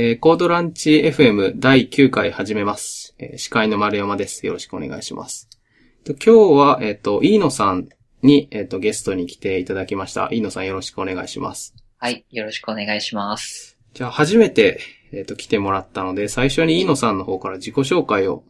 えーコードランチ FM 第9回始めます。えー司会の丸山です。よろしくお願いします。と今日は、えっ、と、飯野さんに、えっ、と、ゲストに来ていただきました。飯野さんよろしくお願いします。はい。よろしくお願いします。じゃあ、初めて、えっ、と、来てもらったので、最初に飯野さんの方から自己紹介を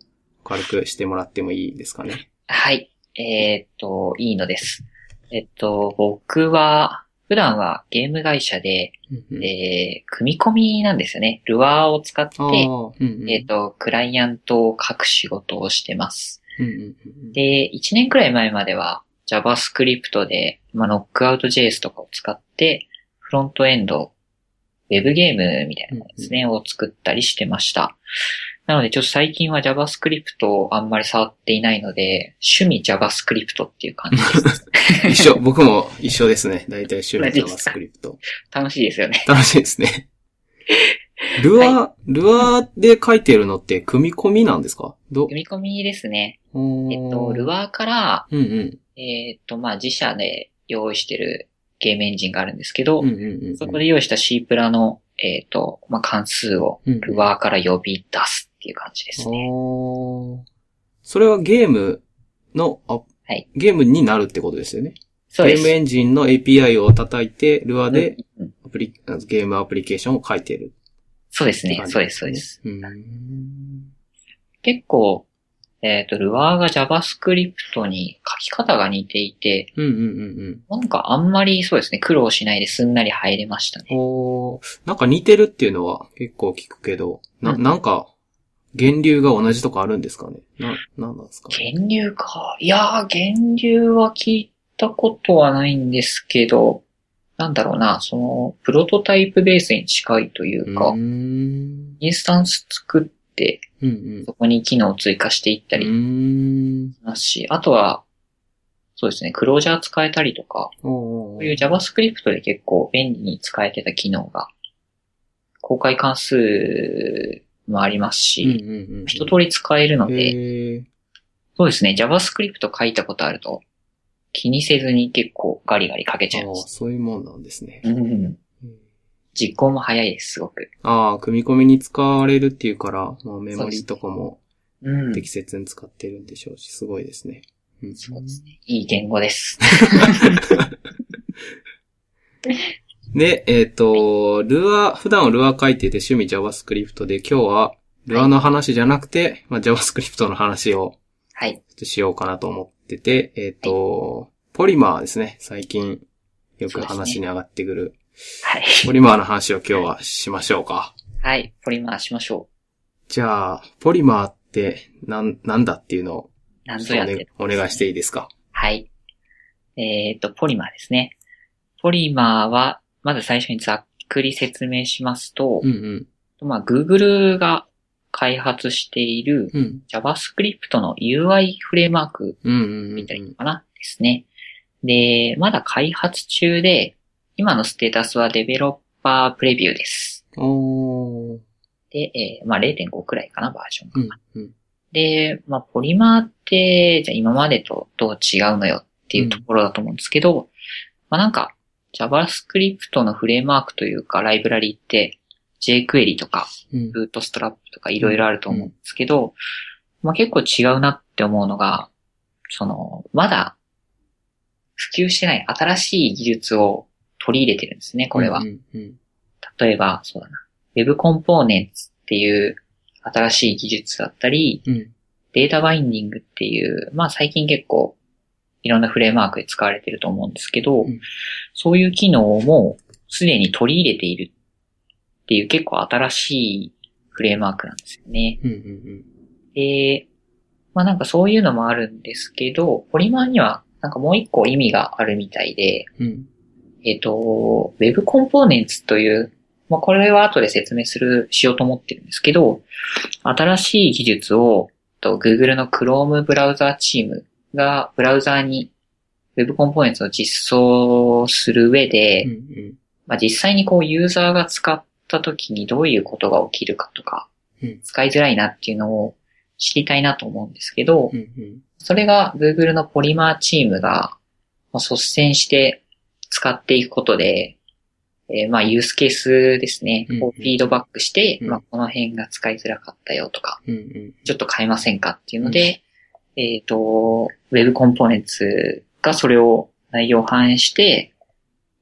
軽くしてもらってもいいですかね？はい。えーっと、いいのです。えっと、僕は、普段はゲーム会社で、うんうんえー、組み込みなんですよね。ルアーを使って、うんうんえーっと、クライアントを書く仕事をしてます。うんうんうんで、1年くらい前までは JavaScript で、まあ、Knockout.js とかを使って、フロントエンド、ウェブゲームみたいなものですね、を作ったりしてました。なので、ちょっと最近は JavaScript をあんまり触っていないので、趣味 JavaScript っていう感じです。一緒、僕も一緒ですね。だいたい趣味 JavaScript。楽しいですよね。楽しいですね。ルアー、ルアーで書いてるのって組み込みなんですか？ど、組み込みですね。ええっと、ルアーから、うんうん。えっと、まあ、自社で用意してるゲームエンジンがあるんですけど、うんうんうんうん。そこで用意した C プラの、えっ、と、まあ、関数をルアーから呼び出すっていう感じですね。それはゲームの、あはいゲームになるってことですよね。そうです。ゲームエンジンの API を叩いて、ルアーでうんうんアプリ、ゲームアプリケーションを書いてるそうですね。そうです、そうです。うーん。結構、えっ、と、ルアーが JavaScript に書き方が似ていて、うんうんうんうん。なんかあんまりそうですね、苦労しないですんなり入れましたね。おーなんか似てるっていうのは結構聞くけど、な、うんなんか、源流が同じとかあるんですかね？な、なんなんですか源流か。いやー、源流は聞いたことはないんですけど、なんだろうな、その、プロトタイプベースに近いというか、う。インスタンス作って、うんうん。そこに機能を追加していったりうーん。ますし、あとは、そうですね、クロージャー使えたりとか、おこういう JavaScript で結構便利に使えてた機能が、公開関数もありますし、うんうんうん。一通り使えるので、そうですね、JavaScript 書いたことあると、気にせずに結構ガリガリ書けちゃいああ、ます。そういうもんなんですね。うん。うん実行も早いです、すごく。ああ、組み込みに使われるっていうから、まあ、メモリーとかもうん。適切に使ってるんでしょうし、すごいですね。うんそうですね。いい言語です。で、えっ、と、ルアー、普段はルアー書いてて趣味 JavaScript で、今日はルアーの話じゃなくて、まあ、JavaScript の話をはい。しようかなと思ってて、えっ、と、ポリマーですね。最近よく話に上がってくる、はい。ポリマーの話を今日はしましょうか。はい。ポリマーしましょじゃあ、ポリマーってなん、なんだっていうのをう。なんぞやってるお願いしていいですか？はい。えっ、と、ポリマーですね。ポリマーは、まず最初にざっくり説明しますと、うんうん。まあ、Google が開発しているうん JavaScript の UI フレームワークうんうんうん。みたいなのかなですね。で、まだ開発中で、今のステータスはデベロッパープレビューです。で、えーまあ0.5くらいかな、バージョンが。うんうん。で、まあ、ポリマーって、じゃあ今までとどう違うのよっていうところだと思うんですけど、まあなんか、JavaScript のフレームワークというか、ライブラリって、jQuery とか、うん。Bootstrap とかいろいろあると思うんですけど、まあ結構違うなって思うのが、その、まだ、普及してない新しい技術を取り入れてるんですね、これは。うんうん例えば、そうだな。Web Components っていう新しい技術だったり、うん。データバインディングっていう、まあ最近結構いろんなフレームワークで使われてると思うんですけど、うんそういう機能もすでに取り入れているっていう結構新しいフレームワークなんですよね。うんうんで、まあなんかそういうのもあるんですけど、ポリマーにはなんかもう一個意味があるみたいで、うん。うん。えっ、と、Web Components という、まあこれは後で説明する、しようと思ってるんですけど、新しい技術を、と Google の Chrome ブラウザーチームがブラウザーに Web Components を実装する上で、うんうん。まあ、実際にこうユーザーが使った時にどういうことが起きるかとか、うん使いづらいなっていうのを知りたいなと思うんですけど、うんうん。それが Google のポリマーチームがまあ率先して使っていくことで、えーまあ、ユースケースですねうん。をフィードバックして、うんまあ、この辺が使いづらかったよとか、うんうん。ちょっと変えませんかっていうので、えっ、と、Web コンポーネンツがそれを内容を反映して、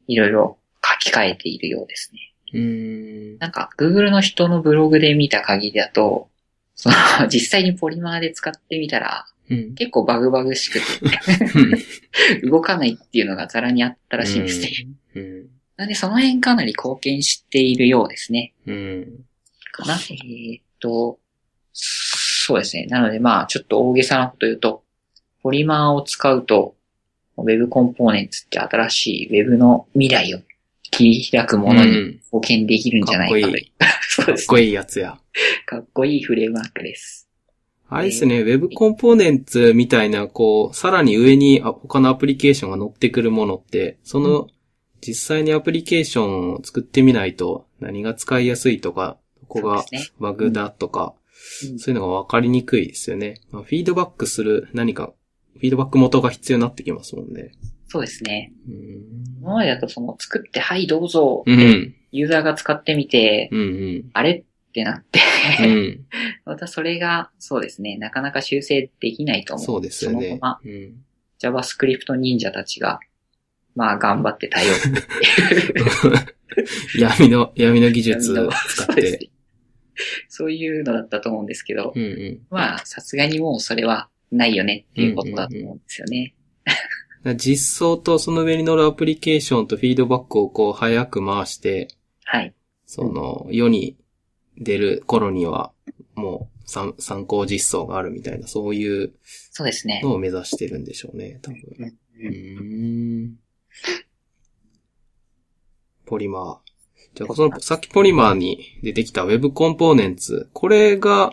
いろいろ書き換えているようですね。うーん。なんか、Google の人のブログで見た限りだと、その、実際にポリマーで使ってみたら、うん。結構バグバグしくて、動かないっていうのがザラにあったらしいんですね。うん。なんで、その辺かなり貢献しているようですね。うん。かな。えーっと、そうですね。なので、まあ、ちょっと大げさなこと言うと、ポリマーを使うと、Web コンポーネンツって新しい Web の未来を切り開くものにうん貢献できるんじゃないかという。かっこいい そうですかっこいいやつや。かっこいいフレームワークです。あれですね、Web コンポーネンツみたいな、こう、さらに上にあ他のアプリケーションが載ってくるものって、その、実際にアプリケーションを作ってみないと、何が使いやすいとか、ここがバグだとか、うんそういうのが分かりにくいですよね。まあ、フィードバックする何か、フィードバック元が必要になってきますもんね。そうですね。うん。今までだとその作って、はいどうぞ、うん。ユーザーが使ってみて、うん。うん。あれってなって、うん。またそれが、そうですね、なかなか修正できないと思う。そうですよねそのまま。うん。JavaScript 忍者たちが、まあ頑張って対応。闇の、闇の技術を使って。そういうのだったと思うんですけど、うんうん。まあさすがにもうそれはないよねっていうことだと思うんですよね。実装とその上に乗るアプリケーションとフィードバックをこう早く回して、はい。その世に出る頃にはもう参参考実装があるみたいな、そういうそうですね。のを目指してるんでしょうね、多分。うん。ポリマー。じゃあ、その、さっきポリマーに出てきた Web コンポーネンツ、これが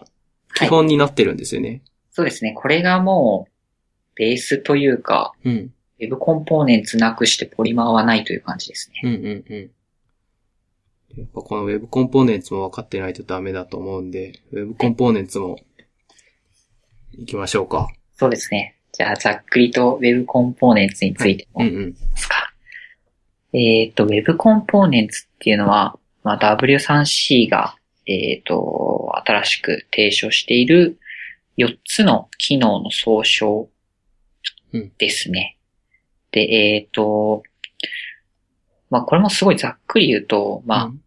基本になってるんですよね。そうですね。これがもう、ベースというか、うん。Web コンポーネンツなくしてポリマーはないという感じですね。うんうんうん。やっぱこの Web コンポーネンツも分かってないとダメだと思うんで、Web コンポーネンツも行きましょうか。そうですね。じゃあ、ざっくりと Web コンポーネンツについてもうんうん。ですか？えっ、と、Web コンポーネンツっていうのは、まあ、W3C が、えっ、と、新しく提唱している4つの機能の総称ですね。で、えっ、と、まあ、これもすごいざっくり言うと、まあ、うん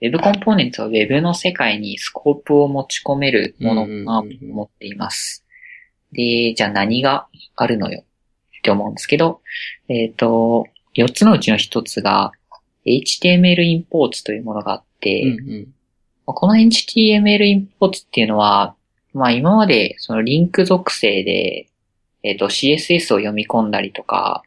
Web コンポーネンツは Web の世界にスコープを持ち込めるものうんうんかうんうんなと思っています。で、じゃあ何があるのよって思うんですけど、えっ、と、4つのうちの1つが HTML インポーツというものがあって、うんうん。まあこの HTML インポーツっていうのは、まあ今までそのリンク属性で、えっ、と CSS を読み込んだりとか、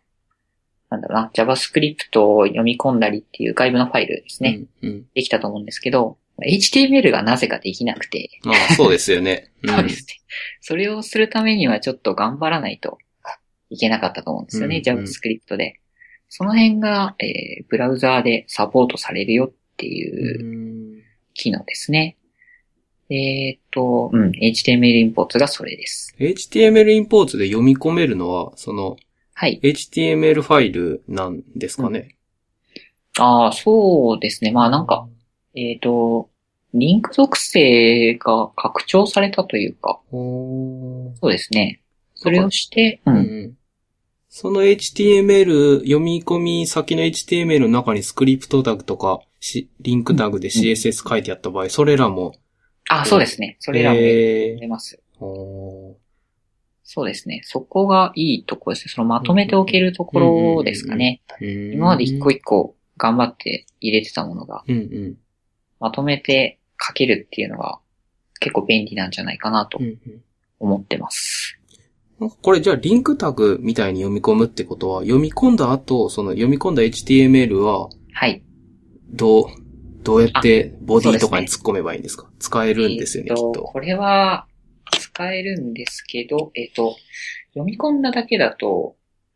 なんだろうな、JavaScript を読み込んだりっていう外部のファイルですね、うんうん。できたと思うんですけど、HTML がなぜかできなくて、まあ、そうですよね。うんそうですね。それをするためにはちょっと頑張らないといけなかったと思うんですよね、うんうん JavaScript で。その辺が、えーブラウザーでサポートされるよっていううん機能ですね。えーっと、うん、HTML インポーツがそれです。HTML インポーツで読み込めるのは、その、はい。HTML ファイルなんですかね？ああ、そうですね。まあなんか、えーっと、リンク属性が拡張されたというか、そうですね。それをして、う。うんんその HTML、読み込み先の HTML の中にスクリプトタグとか、しリンクタグで CSS 書いてあった場合、それらも、あ、そうですね。それらもえ出ます。ーほそうですね。そこがいいところですね。そのまとめておけるところですかね。ー今まで一個一個頑張って入れてたものが、うんうんまとめて書けるっていうのが結構便利なんじゃないかなと思ってます。これじゃあリンクタグみたいに読み込むってことは、読み込んだ後、その読み込んだ HTML は、はい。どう、どうやってボディとかにそ突っ込めばいいんですか？使えるんですよね、えっと、きっと。これは使えるんですけど、えっと、読み込んだだけだと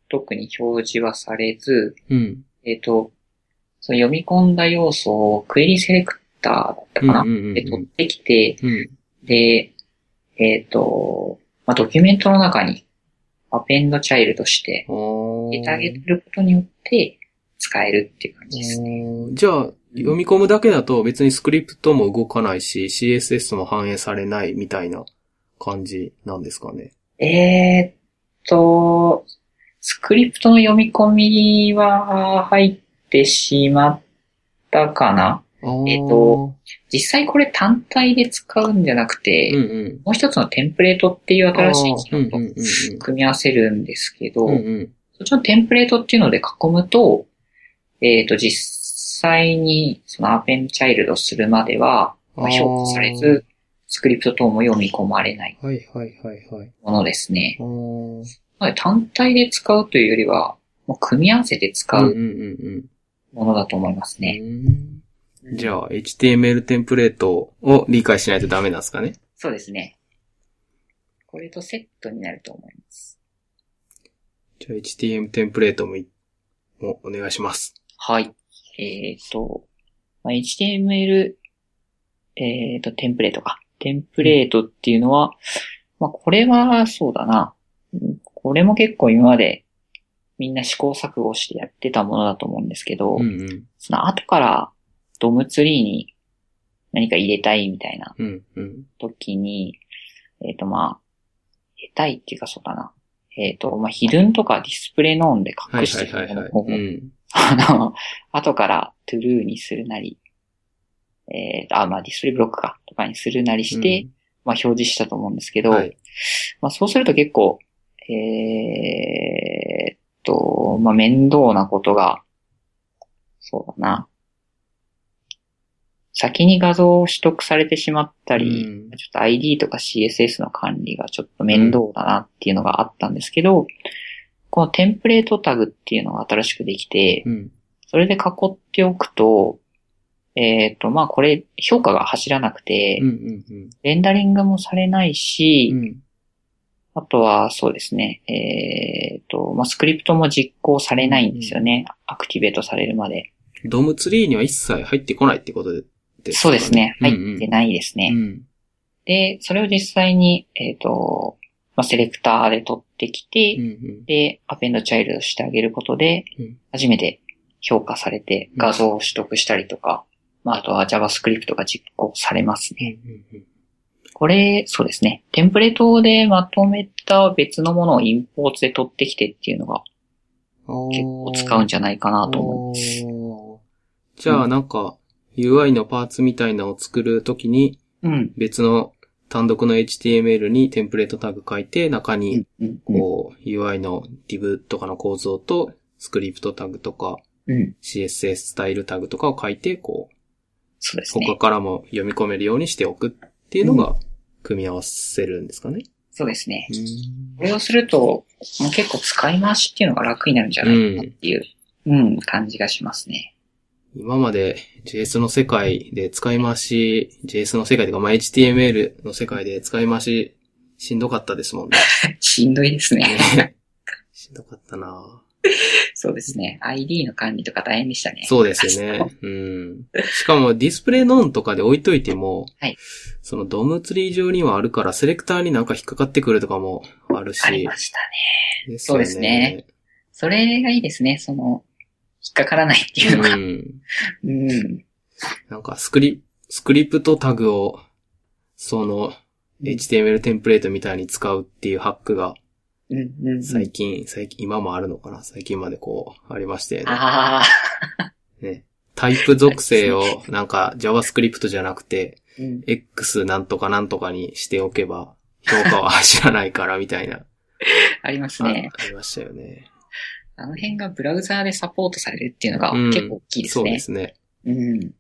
特に表示はされず、うん。えっと、その読み込んだ要素をクエリセレクターだったかな、うんうんうんうんで取ってきて、うん。で、えっ、と、まあ、ドキュメントの中にアペンドチャイルドしてお入れてあげることによって、使えるっていう感じですね。じゃあ、読み込むだけだと別にスクリプトも動かないし、CSS も反映されないみたいな感じなんですかね。えーっと、スクリプトの読み込みは入ってしまったかなえっと、実際これ単体で使うんじゃなくて、うんうん。もう一つのテンプレートっていう新しい機能と組み合わせるんですけど、うんうん。そっちのテンプレートっていうので囲むと、えっ、と、実際にそのアペンチャイルドするまでは、まあ、評価されず、スクリプト等も読み込まれないはいはいはいはい。ものですね。あーなので単体で使うというよりは、もう組み合わせて使うんううんうんものだと思いますうんね。うん。じゃあ、HTML テンプレートを理解しないとダメなんですかね？そうですね。これとセットになると思います。じゃあ、HTML テンプレートもいもお願いします。はい。えっ、と、まあ、HTML、えっ、と、テンプレートか。テンプレートっていうのは、まあ、これはそうだな。うんこれも結構今までみんな試行錯誤してやってたものだと思うんですけど、うんうん。その後からドムツリーに何か入れたいみたいなうんうん。時に、えっ、とまあ、入れたいっていうかそうだな。えっ、と、まあ、ヒドゥンとかディスプレイノーンではい隠して。るものをうん。あの、後からトゥルーにするなり、えっ、と、あ、まあディスプレイブロックか、とかにするなりして、まあ表示したと思うんですけど、はい。まあそうすると結構、えーっと、まあ面倒なことが、そうだな。先に画像を取得されてしまったり、うんちょっと ID とか CSS の管理がちょっと面倒だなっていうのがあったんですけど、このテンプレートタグっていうのが新しくできて、うん。それで囲っておくと、えっ、と、まあ、これ、評価が走らなくて、うんうんレンダリングもされないし、うん。うん。あとは、そうですね、えっ、と、まあ、スクリプトも実行されないんですよね。アクティベートされるまで。ドムツリーには一切入ってこないってことでですかそうですね。うん入ってないですね。うん。で、それを実際に、えっ、と、まあ、セレクターで取ってきて、うんうん。で、アペンドチャイルドしてあげることでうん、初めて評価されて画像を取得したりとか、まあ、あとは JavaScript が実行されますね。うんこれ、そうですね。テンプレートでまとめた別のものをインポートで取ってきてっていうのがうん。結構使うんじゃないかなと思います。おーじゃあなんか UI のパーツみたいなのを作るときにうん。別の単独の HTML にテンプレートタグ書いて中うにん。うん。こう UI の div とかの構造とスクリプトタグとかうん。CSS スタイルタグとかを書いてこうそうです他ね。からも読み込めるようにしておくっていうのが組み合わせるんですかね。そうですね。うんこれをすると、もう結構使い回しっていうのが楽になるんじゃないかなっていう、うん、感じがしますね。今まで JS の世界で使い回し、JS の世界とか、まあ、HTML の世界で使い回ししんどかったですもんね。しんどいですね。ね しんどかったなそうですね。ID の管理とか大変でしたね。そうですよね。うん。しかもディスプレイノンとかで置いといても、はいそのドムツリー上にはあるから、セレクターになんか引っかかってくるとかもあるし。ありましたね。ですよそうですね。それがいいですね。その、引っかからないっていうのが。うん。うん。なんかスクリ、スクリプトタグを、その、HTML テンプレートみたいに使うっていうハックが。最近、最近、今もあるのかな？最近までこう、ありまして、ねああ。ね。タイプ属性をなんか JavaScript じゃなくて、うん。X なんとかなんとかにしておけば、評価は知らないからみたいな、ありますあね。ありましたよね。あの辺がブラウザーでサポートされるっていうのがうん結構大きいですそうね。ですね。うん。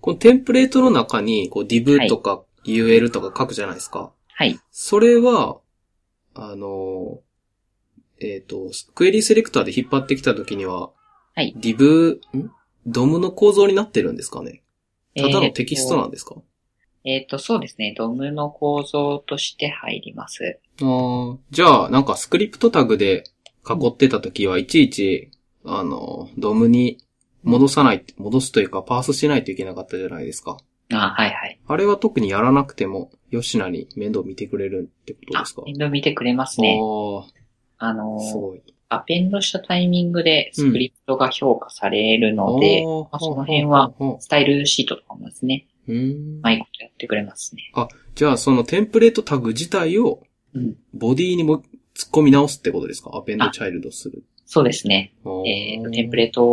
このテンプレートの中に、こう div とか UL とか書くじゃないですか。はい。それは、あの、えっ、と、クエリセレクターで引っ張ってきたときには、はい。div、ん？ドムの構造になってるんですかねただのテキストなんですか、えっ、と、そうですね。ドムの構造として入ります。あーじゃあ、なんかスクリプトタグで囲ってたときはいちいち、あの、ドムに戻さない、戻すというかパースしないといけなかったじゃないですか。あはいはい。あれは特にやらなくても、吉名に面倒見てくれるってことあですか、面倒見てくれますね。ああのあ、すごい。アペンドしたタイミングでスクリプトが評価されるので、あーまあその辺はスタイルシートとかもですね、ううーんうまいことやってくれますね。じゃあ、そのテンプレートタグ自体をうん。ボディにも突っ込み直すってことですか？アペンドチャイルドする。そうですね。えっ、と、テンプレート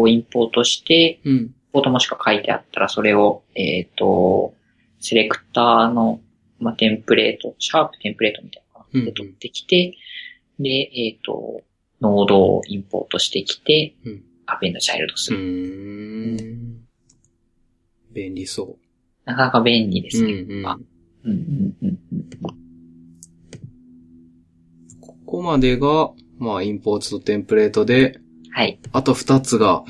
をインポートして、うん。ポートもしか書いてあったら、それを、えっ、と、セレクターの、まあ、テンプレート、シャープテンプレートみたいなうんので取ってきて、で、えっ、と、ノードをインポートしてきて、うんアペンドチャイルドすうる。ーん。便利そなかなか便利でう。すね。うんうんうんうんうんここまでが、まあ、インポートとテンプレートで、はい。あと二つが、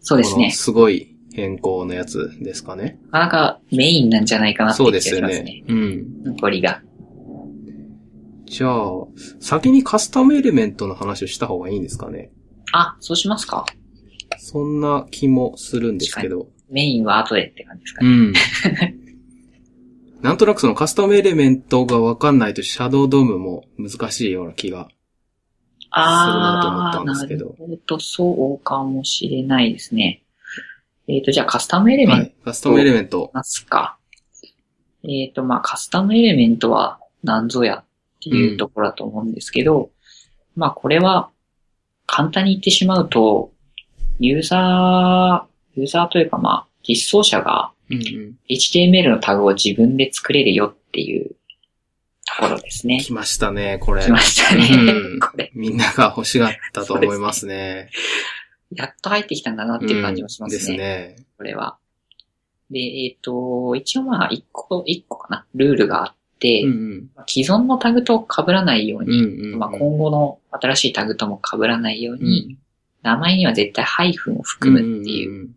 そうですね。すごい変更のやつですかね。なかなかメインなんじゃないかなってそうで気がしますね。すよね。うん。残りが。じゃあ、先にカスタムエレメントの話をした方がいいんですかね。あ、そうしますかそんな気もするんですけど。メインは後でって感じですかね。うん。なんとなくそのカスタムエレメントがわかんないとシャドウドームも難しいような気が。するなと思ったんですけどなるほど、そうかもしれないですね。えっ、と、じゃあカスタムエレメントはい。カスタムエレメント。ますか。えっ、と、まあ、カスタムエレメントは何ぞやっていうところだと思うんですけど、まあ、これは簡単に言ってしまうと、ユーザー、ユーザーというかまあ、実装者がうんうん。HTML のタグを自分で作れるよっていうところですね。来ましたね、これ。来ましたね。うんこれ。みんなが欲しがったと思いますね。やっと入ってきたんだなっていう感じもしますね。うんですね。これは。で、えっ、と、一応まあ、一個、一個かな、ルールがあって、うん既存のタグと被らないよううん。うに、んうん。まあ、今後の新しいタグとも被らないよううに、ん名前には絶対ハイフンを含むっていう、うん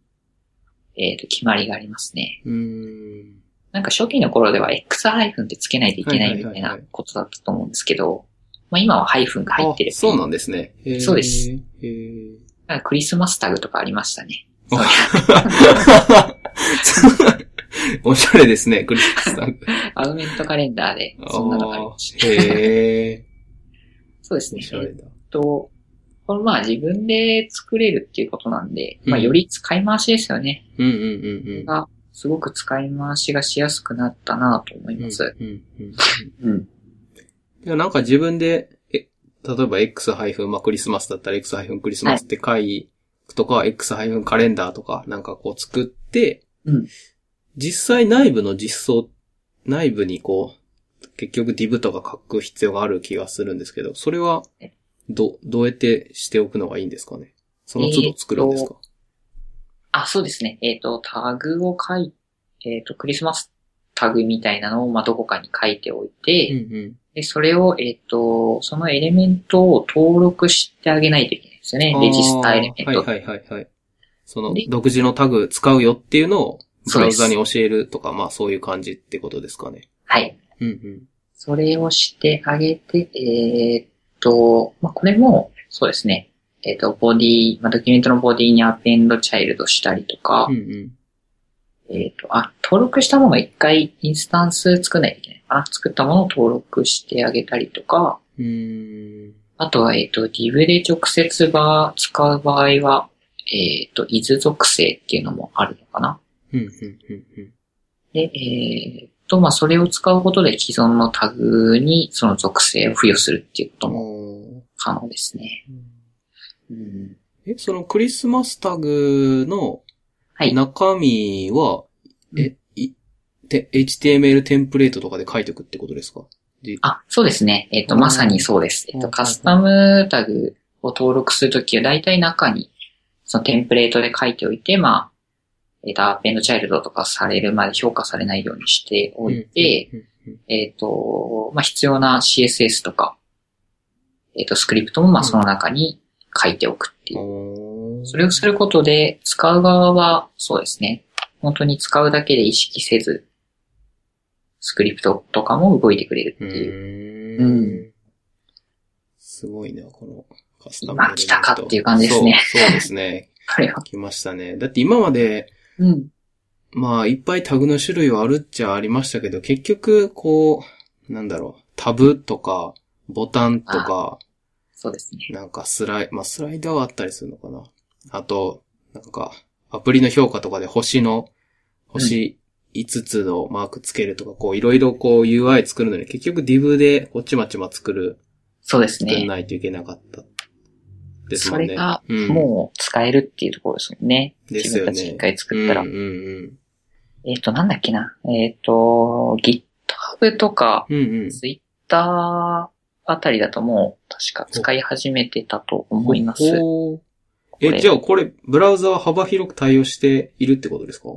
えっ、と、決まりがありますね。うんうん。なんか初期の頃では X ハイフンってつけないといけないみたいなことだったと思うんですけど、まあ今はハイフンが入ってるあそうなんでですね。そうです。なんかクリスマスタグとかありましたね。おしゃれですね、クリスマスタグ。アドベントカレンダーで、そんなのがありました。へえ。そうですね。おしゃれだ。と、これまあ自分で作れるっていうことなんで、まあうんより使い回しですよね。うんうんうんうん。が、すごく使い回しがしやすくなったなと思います。うんうんうん。うん。いや、なんか自分で、え、例えば X- まあクリスマスだったら X- クリスマスって書いとか、X- カレンダーとかなんかこう作って、うん実際内部の実装、内部にこう、結局 div とか書く必要がある気がするんですけど、それは、ど、どうやってしておくのがいいんですかね？その都度作るんですか、あ、そうですね。えっ、と、タグを書いえっ、と、クリスマスタグみたいなのを、まあ、どこかに書いておいて、うんうん。で、それを、えっ、と、そのエレメントを登録してあげないといけないんですよね。レジスタエレメント。はいはいはいはい。そので、独自のタグ使うよっていうのを、ブラウザに教えるとか、まあそういう感じってことですかね？はい。うんうん。それをしてあげて、えーっと、まあ、これも、そうですね。えーっと、ボディ、まあ、ドキュメントのボディにアペンドチャイルドしたりとか、うんうん。えーっと、あ、登録したものを一回インスタンス作んないといけないかな。作ったものを登録してあげたりとか、うーん。あとは、えーっと、div で直接が使う場合は、えーっと、is 属性っていうのもあるのかな。うんうんうんうん。で、えーっと、まあ、それを使うことで既存のタグにその属性を付与するっていうことも可能ですね。うんえ、そのクリスマスタグのはい。中身は、え、い、て、HTML テンプレートとかで書いておくってことですか？じあ、そうですね。えっ、と、うんまさにそうです。えっ、と、うんカスタムタグを登録するときは、だいたい中に、そのテンプレートで書いておいて、まあ、えっ、と、アペンドチャイルドとかされるまで評価されないようにしておいて、えっ、と、まあ、必要な CSS とか、えっ、と、スクリプトも、まその中に書いておくっていう。それをすることで、使う側は、そうですね。本当に使うだけで意識せず、スクリプトとかも動いてくれるってういう。ーん。うんすごいな、このカスタム今来たかっていう感じですねそうそうですね。これは。来ましたね。だって今まで、うん。まあ、いっぱいタグの種類はあるっちゃありましたけど、結局、こう、なんだろう、タブとか、ボタンとか、そうですね。なんかスライ、まあ、スライダーはあったりするのかな。あと、なんか、アプリの評価とかで星の、星5つのマークつけるとか、こう、いろいろこう UI 作るのに、結局 div でこっちまちま作る、そうです作んね。ないといけなかった。ですもんね。それが、うんもう使えるっていうところですもんね。ですよね。自分たち一回作ったら。うんうんえっ、と、なんだっけな。えっ、と、GitHub とか、うん。うんうん。Twitter あたりだともう、確か使い始めてたと思います。え、じゃあこれ、ブラウザは幅広く対応しているってことですか？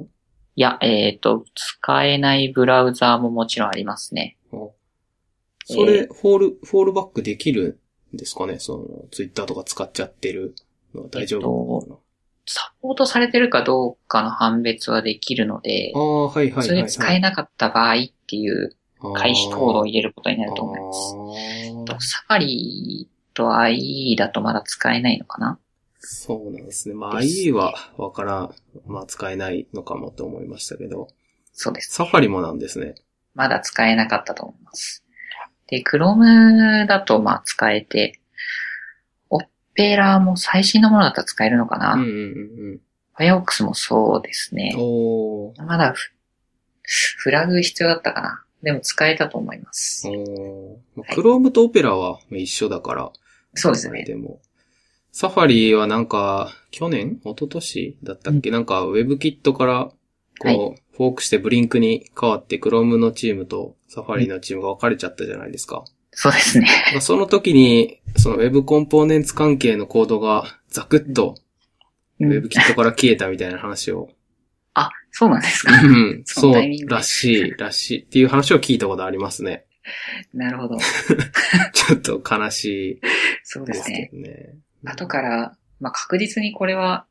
いや、えっ、と、使えないブラウザーももちろんありますね。それ、 fall, fallback できるんですかねその、ツイッターとか使っちゃってるのは大丈夫かな、サポートされてるかどうかの判別はできるのであ、あ、はいはいはい、はい。普通に使えなかった場合っていう回避コードを入れることになると思います。とサファリと IE だとまだ使えないのかな？そうなんですね。まあ、IE はわからん。まあ、使えないのかもと思いましたけど。そうです。サファリもなんですね。まだ使えなかったと思います。で、Chrome だとまあ使えて、オペラも最新のものだったら使えるのかな、うんうんうん Firefox もそうですうん。ね。まだフフラグ必要だったかなでも使えたと思います。おー。まあ Chrome とオペラは一緒だから。そうですね。でも。サファリはなんか、去年？一昨年？だったっけ、なんか、WebKit から、こう、はいフォークしてブリンクに変わって、Chrome のチームとサファリのチームが分かれちゃったじゃないですか。そうですね。まあその時に、その Web コンポーネンツ関係のコードがザクッとうん WebKit から消えたみたいな話を。あ、そうなんですか。うん、そそうらしい、らしいっていう話を聞いたことありますね。なるほど。ちょっと悲しそういですすでねけ。どね。後から、まあ確実にこれは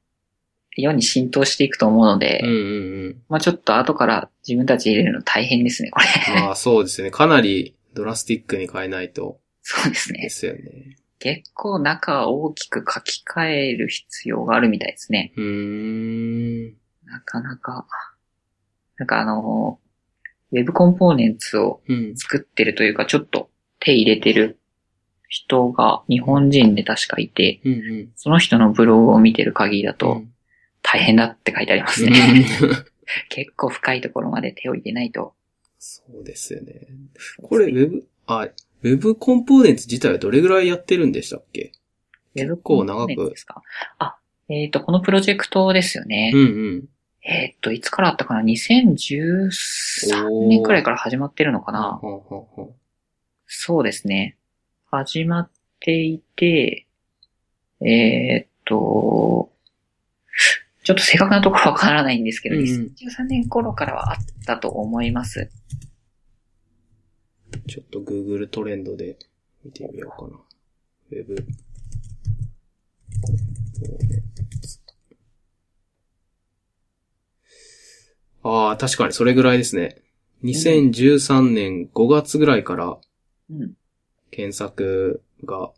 世に浸透していくと思うので、うんうんうん。まあちょっと後から自分たち入れるの大変ですね、これ。まあそうですね。かなりドラスティックに変えないとそうですね。ですよね。結構中を大きく書き換える必要があるみたいですね。うーん。なかなか。なんかあの、ウェブコンポーネンツをうん。作ってるというか、ちょっと手入れてる人が日本人で確かいて、うんうん。その人のブログを見てる限りだとうん大変だって書いてありますね。結構深いところまで手を入れないと。そうですよね。これ、ウェブ、あ、ウェブコンポーネンツ自体はどれぐらいやってるんでしたっけ？ウェブ構長くですか？あ、えっ、と、このプロジェクトですよね。うんうん。えっ、と、いつからあったかな ?2013 年くらいから始まってるのかな？そうですね。始まっていて、えっ、と、ちょっと正確なところはわからないんですけど、うんうん2013年頃からはあったと思います。ちょっと Google トレンドで見てみようかな。ウェブ。ああ、確かにそれぐらいですね。2013年5月ぐらいからうん。検索が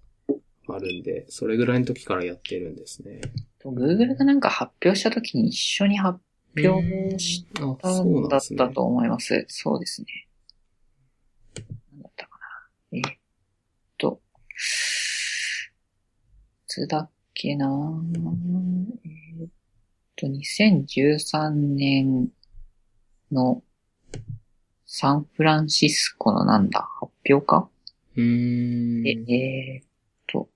あるんで、それぐらいの時からやってるんですね。と Google がなんか発表した時に一緒に発表しあ、たそうんだっ。たと思います。そうですね。なんだったかな。えーっと、いつだっけなえーっと、2013年のサンフランシスコのなんだ、発表か？うーん。え、えーっと、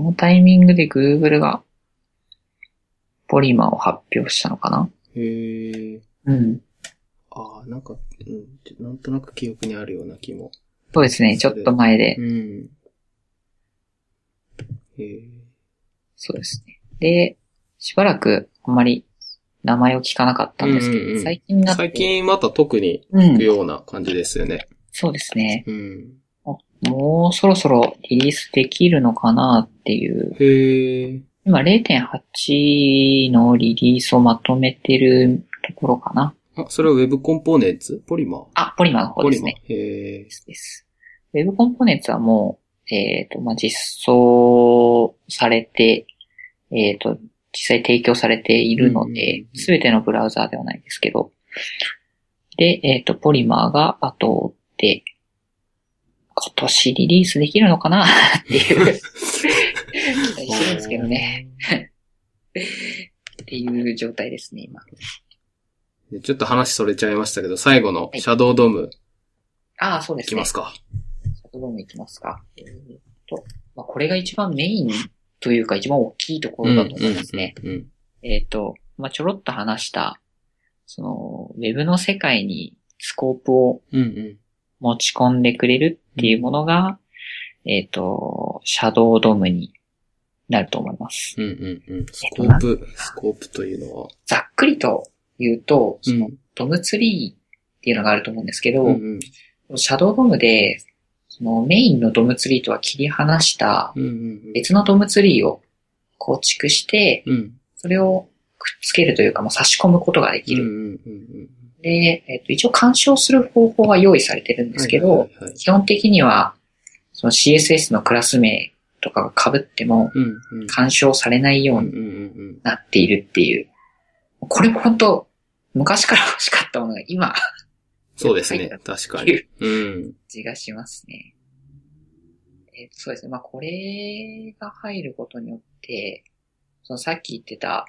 そのタイミングで Google がポリマーを発表したのかな？へえ。うん。ああ、なんか、うん、なんとなく記憶にあるような気も。そうですね、ちょっと前でう。ん。へえ。そうですね。で、しばらくあんまり名前を聞かなかったんですけど、うんうんうん最近になって。最近また特にうん行く。ような感じですよね。そうですね。うん。もうそろそろリリースできるのかなっていう。へえ。今0.8のリリースをまとめてるところかな。あ、それは Web コンポーネンツ？ポリマー？あ、ポリマーの方ポリマーですね。。へえ。です。Web コンポーネンツはもう、えっ、と、まあ、実装されて、えっ、と、実際提供されているのうんうんでうん、すべてのブラウザーではないですけど、で、えっ、と、ポリマーが後を追って、今年リリースできるのかな？っていう、期待してるんですけどね。っていう状態ですね、今。でちょっと話それちゃいましたけど、最後のはいシャドウドームああ、そうですね。いきますか。シャドウドームいきますか。えーっと、まあ、これが一番メインというか一番大きいところだと思いますね。えっ、と、まあ、ちょろっと話した、その、ウェブの世界にスコープを持ち込んでくれるっていうものが、えっ、と、シャドウドームになると思います。うんうんうんスコープ、スコープというのは。ざっくりと言うと、そのうん、ドムツリーっていうのがあると思うんですけど、うんうんシャドウドームで、そのメインのドムツリーとは切り離したうんうん別のドムツリーを構築して、うんうんそれをくっつけるというか、もう差し込むことができる。うんうんうんで、えっ、と、一応干渉する方法は用意されてるんですけど、はいはいはい基本的には、その CSS のクラス名とかが被っても、干渉されないようになっているっていう。これも本当昔から欲しかったものが今、そうですね。確かに。うん。気がしますね。えっ、と、そうですね。まあ、これが入ることによって、そのさっき言ってた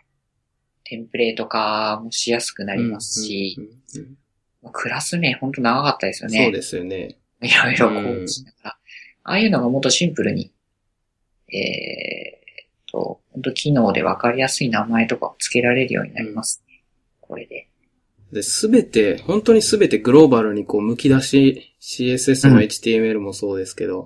テンプレート化もしやすくなりますし、うんうんうんクラス名本当長かったですよね。そうですよね。いろいろこうしながら。ああいうのがもっとシンプルに、えー、と、本当機能でわかりやすい名前とかを付けられるようになりますね。これで。で、すべて、本当にすべてグローバルにこう、剥き出し、CSS もうん HTML もそうですけど、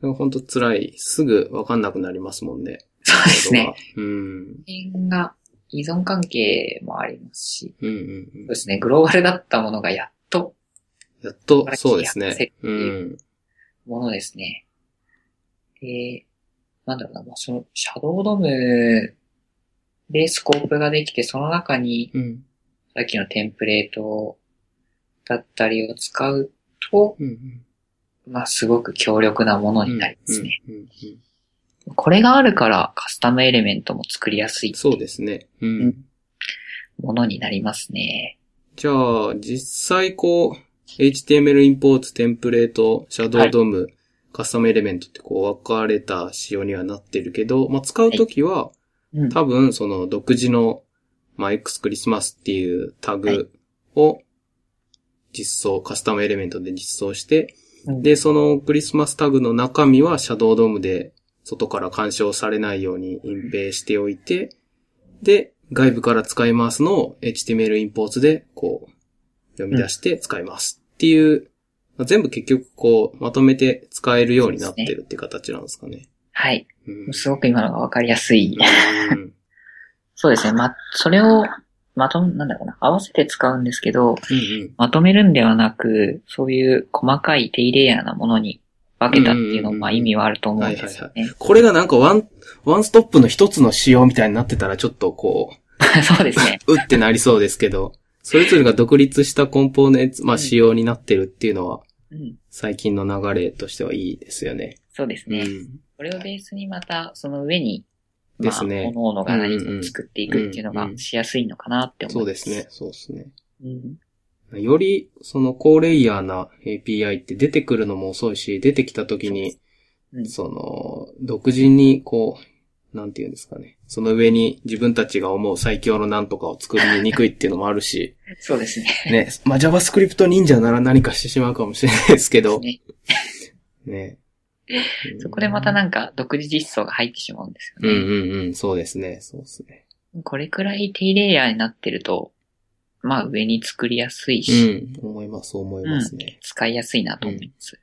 それが本当辛い。すぐわかんなくなりますもんね。そうですね。うん。が依存関係もありますし、うんうんうんそうですね、グローバルだったものがやっとやっと、そうですね。う。んものですね。で、なんだろうな、まあ、その、シャドウドームでスコープができて、その中に、うん。さっきのテンプレートだったりを使うと、うんうん。まあ、すごく強力なものになりますね。うんうんうんこれがあるからカスタムエレメントも作りやすいそうですね。うん。うんものになりますね。じゃあ、実際こう、HTML インポーツ、テンプレート、シャドウドーム、カスタムエレメントってこう分かれた仕様にはなってるけど、まあ、使うときは、うん。多分その独自の、まあ、X クリスマスっていうタグを実装、カスタムエレメントで実装して、うんで、そのクリスマスタグの中身はシャドウドームで外から干渉されないように隠蔽しておいて、で、外部から使いますのを HTML インポーツでこう読み出して使いますっていう、まあ全部結局こうまとめて使えるようになってるっていう形なんですかね。はい。うんすごく今のがわかりやすい。うん そうですね。ま、それを、まとめ、なんだろうな、合わせて使うんですけど、うんうんまとめるんではなく、そういう細かい低レイヤーなものに分けたっていうのも、まあ意味はあると思うんですよね。これがなんかワン、ワンストップの一つの仕様みたいになってたらちょっとこ そうですね。う、うってなりそうですけど、それぞれが独立した components、まあうん仕様になってるっていうのは、うん。最近の流れとしてはいいですよね。うそうですね。ん。これをベースにまた、その上に、まあ、ですね各々が何かを作っていくっていうのうんうんがしやすいのかなって思います。そうですね。。そうですね。うん。より、その高レイヤーな API って出てくるのも遅いし、出てきた時に、うんその、独自にこう、なんていうんですかね。その上に自分たちが思う最強のなんとかを作りにくいっていうのもあるし、そうですね。ね、まあ、JavaScript 忍者なら何かしてしまうかもしれないですけど、ねね。そこでまたなんか独自実装が入ってしまうんですうんよね。うんうん、そうですね、そうですね。これくらい低レイヤーになってると、まあ上に作りやすいうし、ん、思います、そう思いますね。使いやすいなと思います。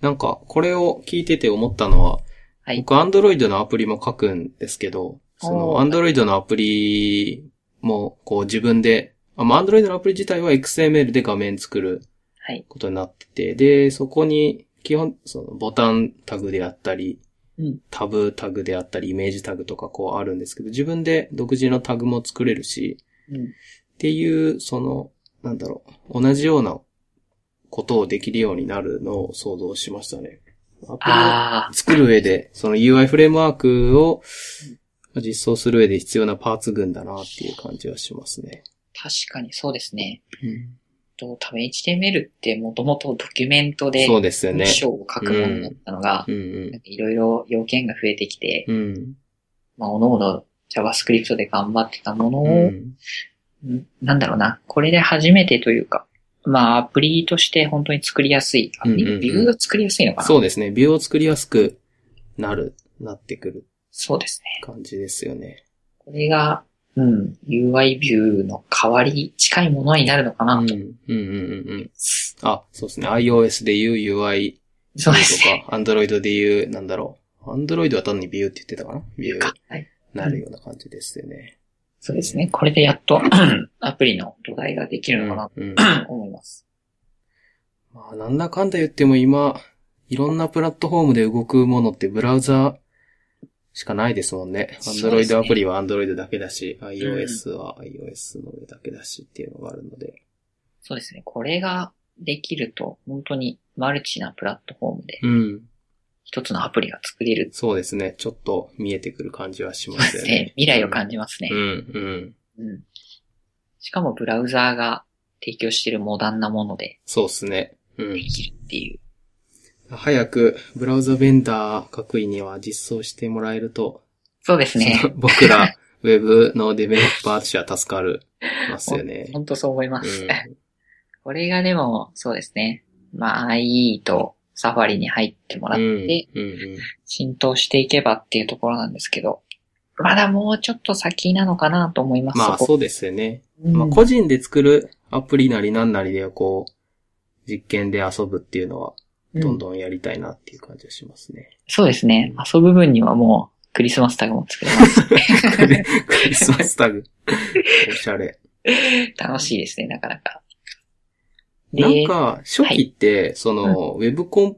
なんか、これを聞いてて思ったのは、はい。僕、Android のアプリも書くんですけど、その、おー Android のアプリも、こう自分で、あまあ、Android のアプリ自体は XML で画面作るはい。ことになってて、で、そこに、基本、その、ボタンタグであったり、うん。タブタグであったり、イメージタグとかこうあるんですけど、自分で独自のタグも作れるし、うん。っていう、その、なんだろう、同じようなことをできるようになるのを想像しましたね。アプリをああ、作る上で、その UI フレームワークを実装する上で必要なパーツ群だなっていう感じはしますね。確かにそうですね。うんと多分 HTML ってもともとドキュメントでそうですよね文。章を書くものだったのが、いろいろ要件が増えてきて、うん。うん。まあ、おのおの JavaScript で頑張ってたものを、うんんなんだろうな、これで初めてというか、まあ、アプリとして本当に作りやすい。アプリ、うんうんうんビューが作りやすいのかなそうですね。ビューを作りやすくなる、なってくるそうですね。感じですよね。これが、うん、UI ビューの代わり、近いものになるのかなと。うん。うんうんうんうん。あ、そうですね。iOS で言う UI そうですね。とか、Android で言う、なんだろう。Android は単にビューって言ってたかな？ビューはい。なるような感じですよね。そうですね。これでやっと アプリの土台ができるのかうん。なと思います。まあ、なんだかんだ言っても今、いろんなプラットフォームで動くものってブラウザしかないですもんね。そうですね Android アプリは Android だけだし、iOS は iOS の上だけだしっていうのがあるので。そうですね。これができると、本当にマルチなプラットフォームでうん。一つのアプリが作れる。そうですね。ちょっと見えてくる感じはしますよねね。未来を感じますねう。ん、うん。うん。しかもブラウザーが提供しているモダンなものでそうですね。うん。できるっていう。早くブラウザベンダー各位には実装してもらえると、そうですね。僕ら、ウェブのデベロッパーとしては助かるますよね。本当そう思います。うん これがでも、そうですね。まあ、IE とサファリに入ってもらっうんて、うんうん浸透していけばっていうところなんですけど、まだもうちょっと先なのかなと思います。こまあそうですよね。うんまあ個人で作るアプリなりなんなりでこう、実験で遊ぶっていうのは、どんどんやりたいなっていう感じがしますね。そうですね。遊ぶ分にはもう、クリスマスタグも作れます。クリスマスタグ。おしゃれ。楽しいですね、なかなか。なんか、初期って、その、ウェブコン、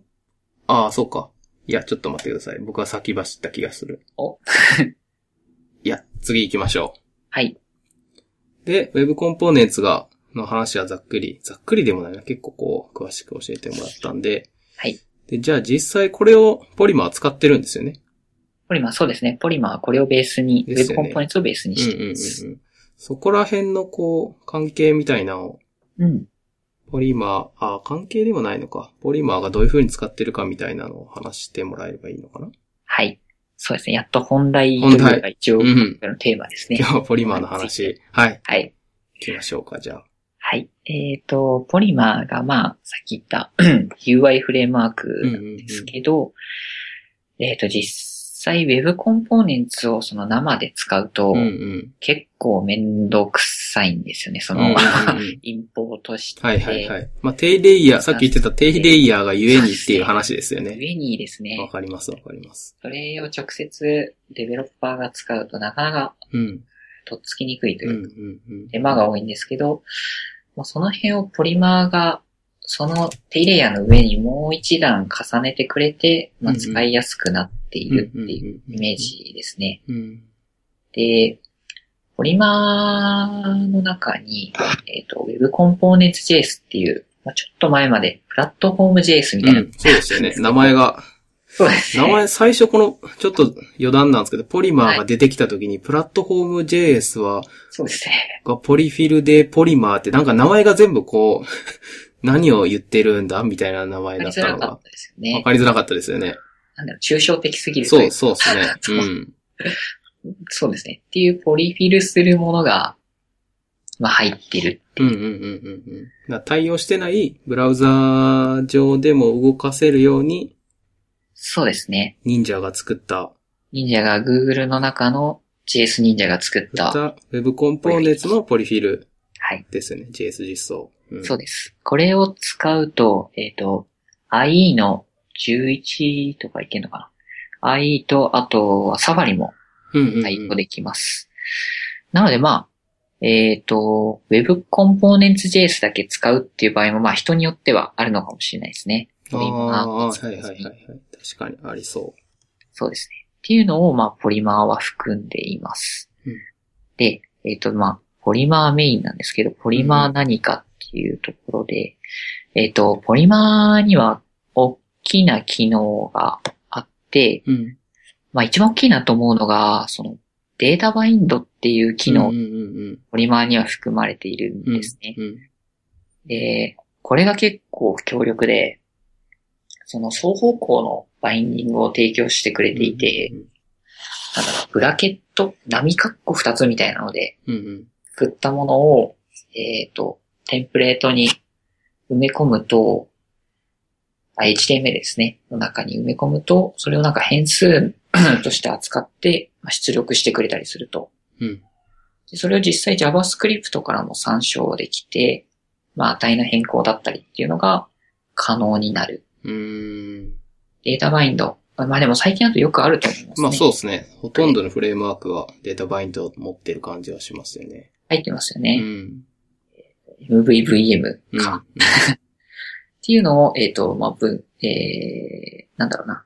ああ、そうか。いや、ちょっと待ってください。僕は先走った気がする。お いや、次行きましょはい。う。で、ウェブコンポーネンツが、の話はざっくり、ざっくりでもないな、結構こう、詳しく教えてもらったんで、はい。で、じゃあ実際これをポリマー使ってるんですよね。ポリマー、そうですね。ポリマーはこれをベースに、ウェブコンポーネンツをベースにうんうんうんしています。うん。そこら辺のこう、関係みたいなのを、うん。ポリマー、あ、関係でもないのか。ポリマーがどういう風に使ってるかみたいなのを話してもらえればいいのかな？はい。そうですね。やっと本題というが一応、うんのテーマですね。今日はポリマーの話。はい。はい。行きましょうか、じゃあ。はい。えっ、と、ポリマーが、まあ、さっき言った UI フレームワークなんですけど、えっ、と、実際 Web コンポーネンツをその生で使うと、うんうん。結構めんどくさいんですよね。その、うんうんうん インポートして、はいはいはい。まあ、低レイヤー、さっき言ってた低レイヤーがゆえにっていう話ですよね。上にですねわ、かりますわかります。それを直接デベロッパーが使うとなかなかうん。とっつきにくいとうんいううか、んうん。手間が多いんですけど、まあ、その辺をポリマーが、その低レイヤーの上にもう一段重ねてくれて、まあ、うんうん使いやすくなっているっていうイメージですね。うん。で、ポリマーの中に、えっ、と、Web Components JS っていう、まあ、ちょっと前までプラットフォーム JS みたいな、うん、そうですよね。名前が、そうですね。名前最初この、ちょっと余談なんですけど、ポリマーが出てきた時に、プラットフォーム JS は、そうですね。がポリフィルでポリマーってなんか名前が全部こう、何を言ってるんだみたいな名前わかだったのがりづらかっ、たですよわね。かりづらかったですよね。なんだろう、抽象的すぎるとそ、いううそうですね。そううん。そうですね。っていうポリフィルするものが、まあ入ってる。うんうんうんうんうん。だから対応してないブラウザ上でも動かせるように、そうですね。忍者が作った、忍者が Google の中の JS 忍者が作った。は Web コンポーネンツのポリフィルい。ですよね。JS 実装。うんそうです。これを使うと、えっ、と、IE の11とかいけんのかな ?IE と、あとはサファリもうんうんうん対応できます。なのでまあ、えっ、と、Web Components JS だけ使うっていう場合もまあ人によってはあるのかもしれないですね。ああ、はいはいはいはい。確かにありそそうですね。っていうのを、まあ、ポリマーは含んでいます。うんで、えっ、と、まあ、ポリマーメインなんですけど、ポリマー何かっていうところで、えっ、と、ポリマーには大きな機能があって、う。うん。まあ、一番大きいなと思うのが、その、データバインドっていう機能ポリマーには含まれているんうん。ですね。うん。で、これが結構強力で、その双方向のバインディングを提供してくれていて、なんだろう、ブラケット、波括弧二つみたいなので、うんうん。振ったものを、えっ、と、テンプレートに埋め込むと、あ HTML ですね。の中に埋め込むと、それをなんか変数 として扱ってまあ出力してくれたりすると。うん。でそれを実際 JavaScript からも参照できて、まあ値の変更だったりっていうのが可能になる。うーん。データバインド。まあでも最近だとよくあると思いますね。まあそうですね。ほとんどのフレームワークはデータバインドを持ってる感じはしますよね。入ってますようね。ん。MVVM うん。か。っていうのを、えっ、と、まあ、ぶ、えー、なんだろうな。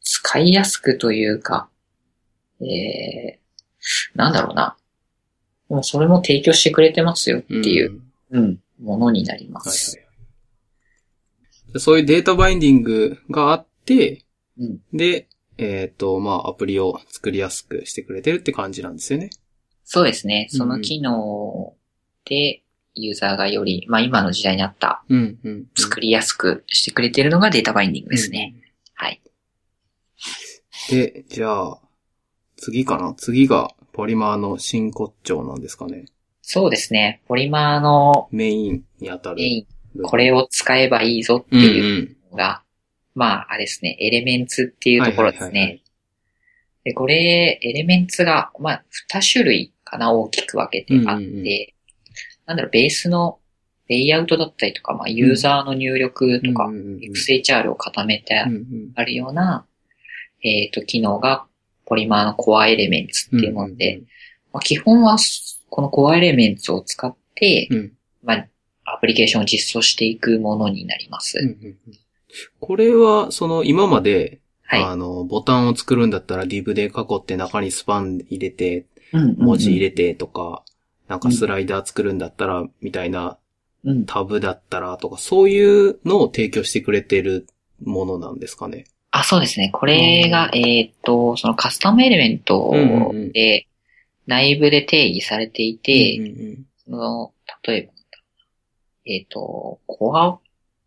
使いやすくというか、えー、なんだろうな。もうそれも提供してくれてますよっていう、んうん、ものになりまはいはいそういうデータバインディングがあって、うんで、えっ、と、まあ、アプリを作りやすくしてくれてるって感じなんですよね。そうですね。そうんの機能で、ユーザーがより、まあ今の時代に合ったうん、うん。作りやすくしてくれているのがデータバインディングですね。はい。で、じゃあ、次かな？次がポリマーの真骨頂なんですかね。そうですね。ポリマーのメインにあたるメイン。これを使えばいいぞってうんいうのが、まあ、あれですね、エレメンツっていうところですね。で、これ、エレメンツが、まあ、二種類かな、大きく分けてあって、うんうんうんなんだろう、ベースのレイアウトだったりとか、まあ、ユーザーの入力とか、XHR を固めてあるような、えっ、と、機能が、ポリマーのコアエレメンツっていうもので、まあ、基本は、このコアエレメンツを使って、まあ、アプリケーションを実装していくものになります。これは、その、今まで、はい。あの、ボタンを作るんだったら div で囲って中にスパン入れて、文字入れてとか、なんかスライダー作るんだったら、みたいな、うん。タブだったらとか、そういうのを提供してくれてるものなんですかね。あ、そうですね。これが、えーっと、そのカスタムエレメントうんうんうんで、内部で定義されていて、うんうんその、例えば、えーっと、コア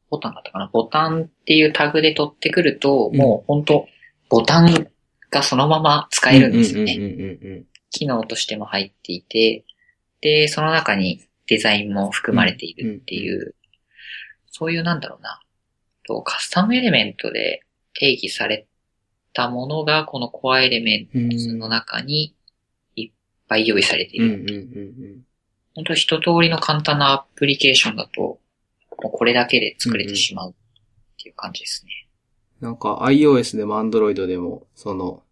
ボタンだったかな？ボタンっていうタグで取ってくると、うんもう本当ボタンがそのまま使えるんですよね。機能としても入っていて、で、その中にデザインも含まれているっていう、そういうなんだろうな、とカスタムエレメントで定義されたものが、このコアエレメントの中にいっぱい用意されている。うんうんうんうん本当一通りの簡単なアプリケーションだと、もうこれだけで作れてしまうっていう感じですね。なんか iOS でも Android でも、その、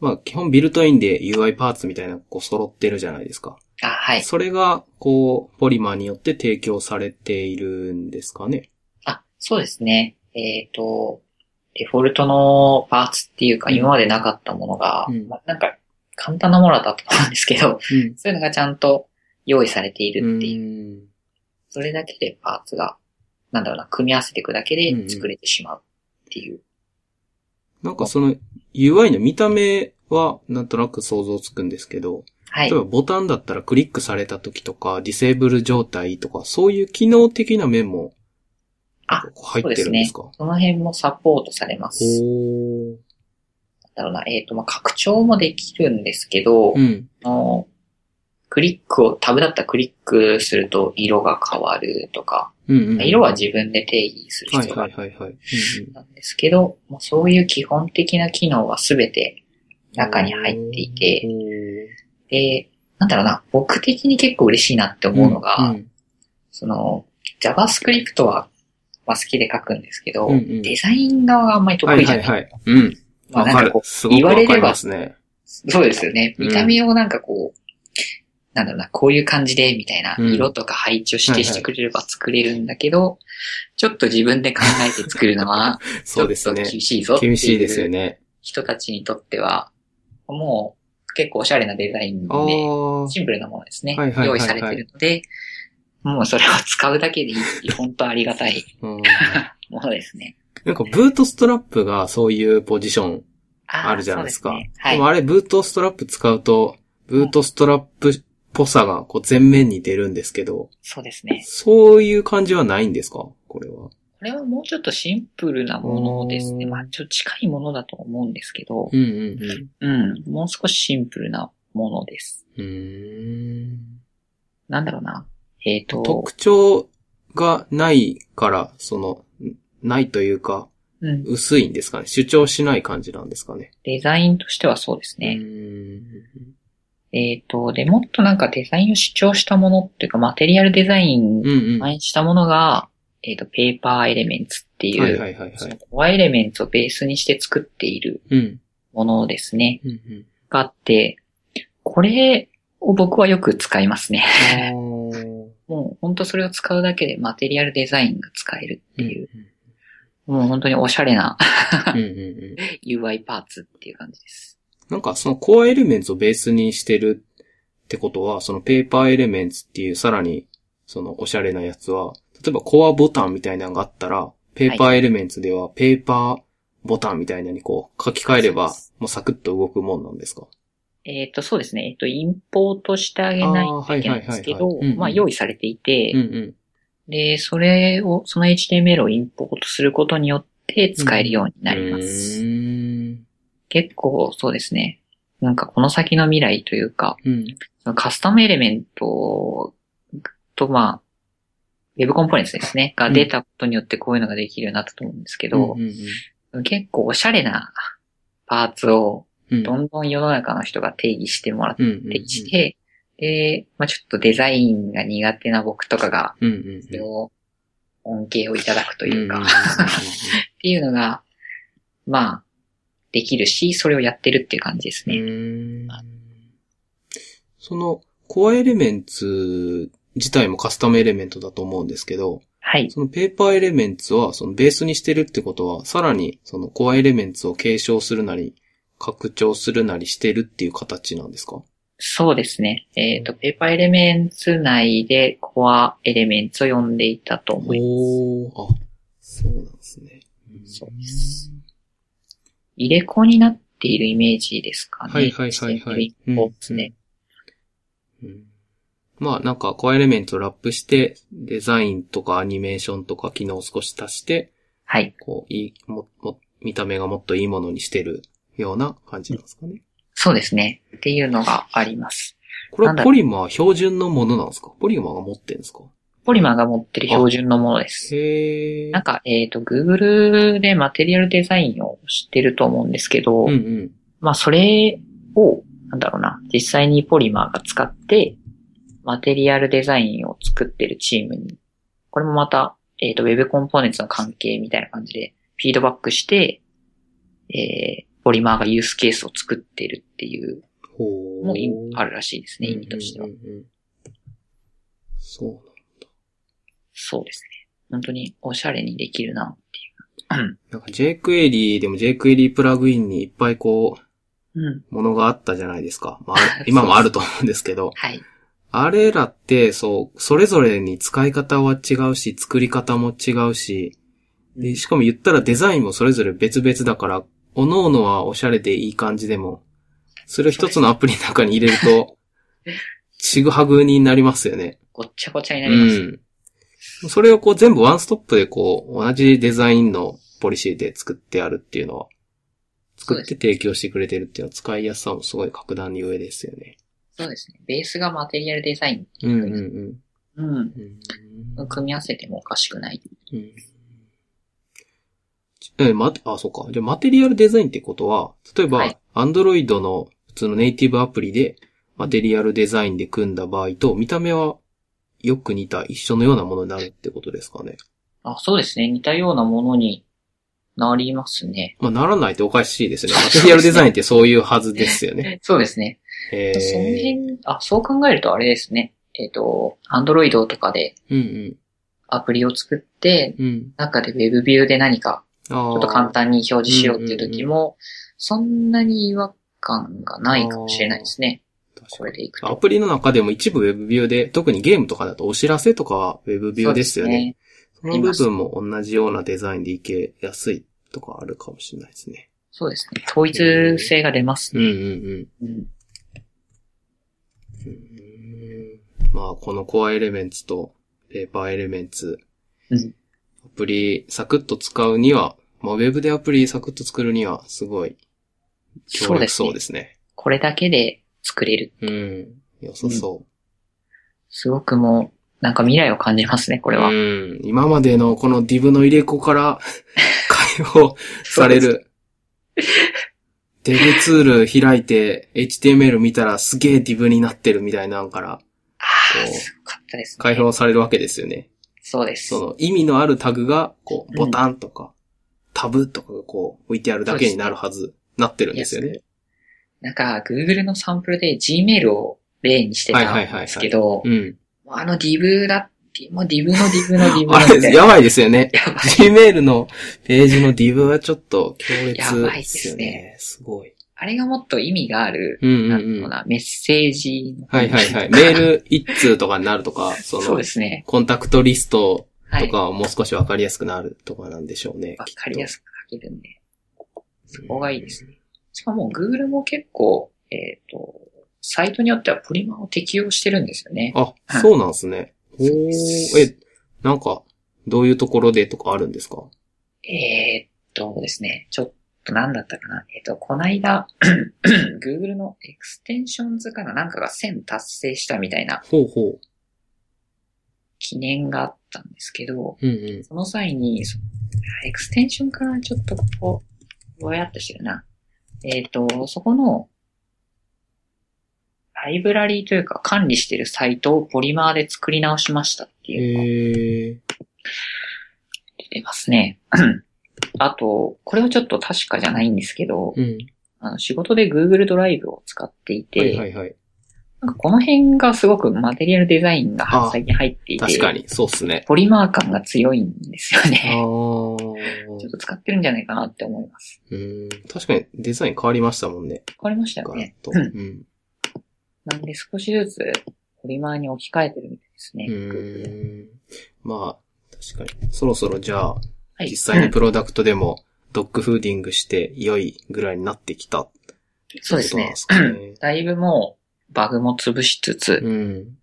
まあ基本ビルトインで UI パーツみたいなこう揃ってるじゃないですか。あ、はい。それが、こう、ポリマーによって提供されているんですかね。あ、そうですね。えっ、と、デフォルトのパーツっていうか、うん今までなかったものが、うんまあ、なんか、簡単なものだったと思うんですけど、うん。そういうのがちゃんと用意されているっていう。うんそれだけでパーツが、なんだろうな、組み合わせていくだけで作れてしまうっていう。なんかその UI の見た目はなんとなく想像つくんですけど、はい例え。ばボタンだったらクリックされた時とか、ディセーブル状態とか、そういう機能的な面もあ入ってるんです。か？その辺もサポートされます。おー。なんだろうな、えっ、と、まあ、拡張もできるんですけど、うん。あのクリックを、タブだったらクリックすると色が変わるとか、うんうん。色は自分で定義するはい必要があるはいはいはい。うんなんですけど、まあ、そういう基本的な機能はすべて中に入っていて、で、なんだろうな、僕的に結構嬉しいなって思うのが、うんその、JavaScript は、まあ、好きで書くんですけど、うんうんデザイン側があんまり得はい意じゃない。はいはい。うん。わかるまあなんかこ。うすごくわかりますね。そうですよね。うん見た目をなんかこう、なんだろうな、こういう感じで、みたいな、うん色とか配置を指定してくれれば作れるんだけど、ちょっと自分で考えて作るのは、そうですね。厳しいぞっていう厳しいですよね。人たちにとっては、もう結構おしゃれなデザインで、ああ。シンプルなものですね。はいはいはいはい用意されてるので、もうそれを使うだけでいいっていう、本当ありがたいうんものですね。なんかブートストラップがそういうポジションあるじゃないですか。そうねはいでも。あれ、ブートストラップ使うと、ブートストラップっぽさがこう前面に出るんですけど、そうですね。そういう感じはないんですか？これは。これはもうちょっとシンプルなものですね。うんまあ、ちょっと近いものだと思うんですけど、うんうんうん、もう少しシンプルなものです。うん。うーん。なんだろうな。えっ、と、特徴がないから、その、んないというか、うん、薄いんですかね？主張しない感じなんですかね？デザインとしてはそうですうね。ーんえっ、と、で、もっとなんかデザインを主張したものっていうか、マテリアルデザインうんうん。を反映したものが、えっ、と、ペーパーエレメンツっていう、はいはいはいはい。そのコアエレメンツをベースにして作っているうん。ものですね。うんうん。があって、これを僕はよく使いますね。もう本当それを使うだけでマテリアルデザインが使えるっていう、うんもう本当におしゃれなうんうんうん。UI パーツっていう感じです。なんかそのコアエレメンツをベースにしてるってことは、そのペーパーエレメンツっていうさらにそのおしゃれなやつは、例えばコアボタンみたいなのがあったら、ペーパーエレメンツではペーパーボタンみたいなのにこう書き換えればもうサクッと動くもんなんですか？えっ、と、そうですね。えっ、と、インポートしてあげないといけないんですけどまあ用意されていて、うんうん。で、それを、その HTML をインポートすることによって使えるようになります。うーん。結構そうですね。なんかこの先の未来というか、うん。カスタムエレメントと、まあ、ウェブコンポーネンツですね。が出たことによってこういうのができるようになったと思うんですけどうん、うん結構おしゃれなパーツをうん。どんどん世の中の人が定義してもらっうんうんうんてきて、で、まあちょっとデザインが苦手な僕とかが、うんうんうん。それを恩恵をいただくというか、んんんっていうのが、まあ、できるし、それをやってるっていう感じです。ね。その、コアエレメンツ自体もカスタムエレメントだと思うんですけど、はい。そのペーパーエレメンツは、そのベースにしてるってことは、さらにそのコアエレメンツを継承するなり、拡張するなりしてるっていう形なんですか？そうですね。えっ、と、ペーパーエレメンツ内でコアエレメンツを呼んでいたと思います。おー、あ、そうなんですね。そうです入れ子になっているイメージですかね。はいはいはいはいインポーツね。うんまあなんかコアエレメントをラップして、デザインとかアニメーションとか機能を少し足して、はい。こう、いい、も、も、見た目がもっといいものにしてるような感じなんですかね。そうですね。っていうのがあります。これはポリマー標準のものなんですか？ポリマーが持ってるんですか？ポリマーが持ってる標準のものです。なんか、えっ、と、Google でマテリアルデザインを知ってると思うんですけど、うんうん。まあ、それを、なんだろうな、実際にポリマーが使って、マテリアルデザインを作ってるチームに、これもまた、えっ、と、Web コンポーネンツの関係みたいな感じで、フィードバックして、えー、ポリマーがユースケースを作ってるっていうもいあるらしいですね、意味としてはうん。うんうんうんそうそうですね。本当におしゃれにできるなっていう。なんか jQuery でも jQuery プラグインにいっぱいこうん。う、ものがあったじゃないですか。まあ、今もあると思うんですけど、はい。あれらって、そう、それぞれに使い方は違うし、作り方も違うし、で、しかも言ったらデザインもそれぞれ別々だから、各々はおしゃれでいい感じでも、それを一つのアプリの中に入れると、ちぐはぐになりますよね。ごっちゃごちゃになります。うん。それをこう全部ワンストップでこう、同じデザインのポリシーで作ってあるっていうのは、作って提供してくれてるっていうのは使いやすさもすごい格段に上ですよね。そうですね。ベースがマテリアルデザイン。うんうんうん。うん。うん組み合わせてもおかしくない。うんえ、ま、あ、そうか。じゃあ、マテリアルデザインってことは、例えばはい、アンドロイドの普通のネイティブアプリで、マテリアルデザインで組んだ場合と、見た目はよく似た一緒のようなものになるってことですかね。あ、そうですね。似たようなものになりますね。まあ、ならないとおかしいですね。マテリアルデザインってそういうはずですよね。そうですね。へーその辺、あ、そう考えるとあれですね。えっ、と、アンドロイドとかでうんアプリを作って、うん。うん。中で Web ビューで何かちょちょっと簡単に表示しようっていう時も、そんなに違和感がないかもしれないですね。これでいくと。アプリの中でも一部 Web ビューで、特にゲームとかだとお知らせとかは Web ビューですよね。その部分も同じようなデザインでいけやすいとかあるかもしれないですね。そうですね。統一性が出ますうんうね。んうん。うん。まあ、このコアエレメンツとペーパーエレメンツ、うん。アプリサクッと使うには、まあ、ウェブでアプリサクッと作るには、すごい、強力そうですね。これだけで作れる。うん。良さそすごくもう、なんか未来を感じますね、こう。れは。うん。今までのこの div の入れ子から 解放される。デブツール開いて HTML 見たらすげえ div になってるみたいなのからああ、すごかったですね。解放されるわけですよね。そうです。その意味のあるタグが、こう、うんボタンとか、タブとかがこう、置いてあるだけになるはず、なってるんですよね。なんか、Google のサンプルで Gmail を例にしてたんですけど、うん。あの div だって、もう div の div の div あれ、のみたいなやばいですよね。Gmail のページの div はちょっと強烈やばいでですねね。すごい。あれがもっと意味がある、うんなうんうん。んだろうな、メッセージの。はいはいはい。メール一通とかになるとか、そそうので、すね。コンタクトリストはい。とかはもう少しわかりやすくなるとかなんでしょうね。わかりやすすく書けるんで。そこがいいですね。しかも Google も結構、えっ、と、サイトによってはプリマを適用してるんですよね。あ、そうなんですね。おえ、なんか、どういうところでとかあるんですか？えーっとですね、ちょっと何だったかな。えーっと、この間、Google の extensions かななんかが1000達成したみたいなほうほ記念があったんですけど、う。うんうん。その際に、そエクステンションからちょっとこう、ぼやっとしてるな。えーっと、そこの、ライブラリーというか管理してるサイトをポリマーで作り直しましたっていうの。出てますね。あと、これはちょっと確かじゃないんですけど、うん。あの仕事で Google ドライブを使っていて、はいはいはい。なんかこの辺がすごくマテリアルデザインがあ最近入っていて、確かに、そうっすね。ポリマー感が強いんですよね。ちょっと使ってるんじゃないかなって思います。うん。確かにデザイン変わりましたもんね。変わりましたよね。うんうん。なんで少しずつポリマーに置き換えてるみたいですね。うん。まあ、確かに。そろそろじゃあ、はい。実際にプロダクトでもドッグフーディングして良いぐらいになってきたそうですね。だいぶもうバグも潰しつつ、うん。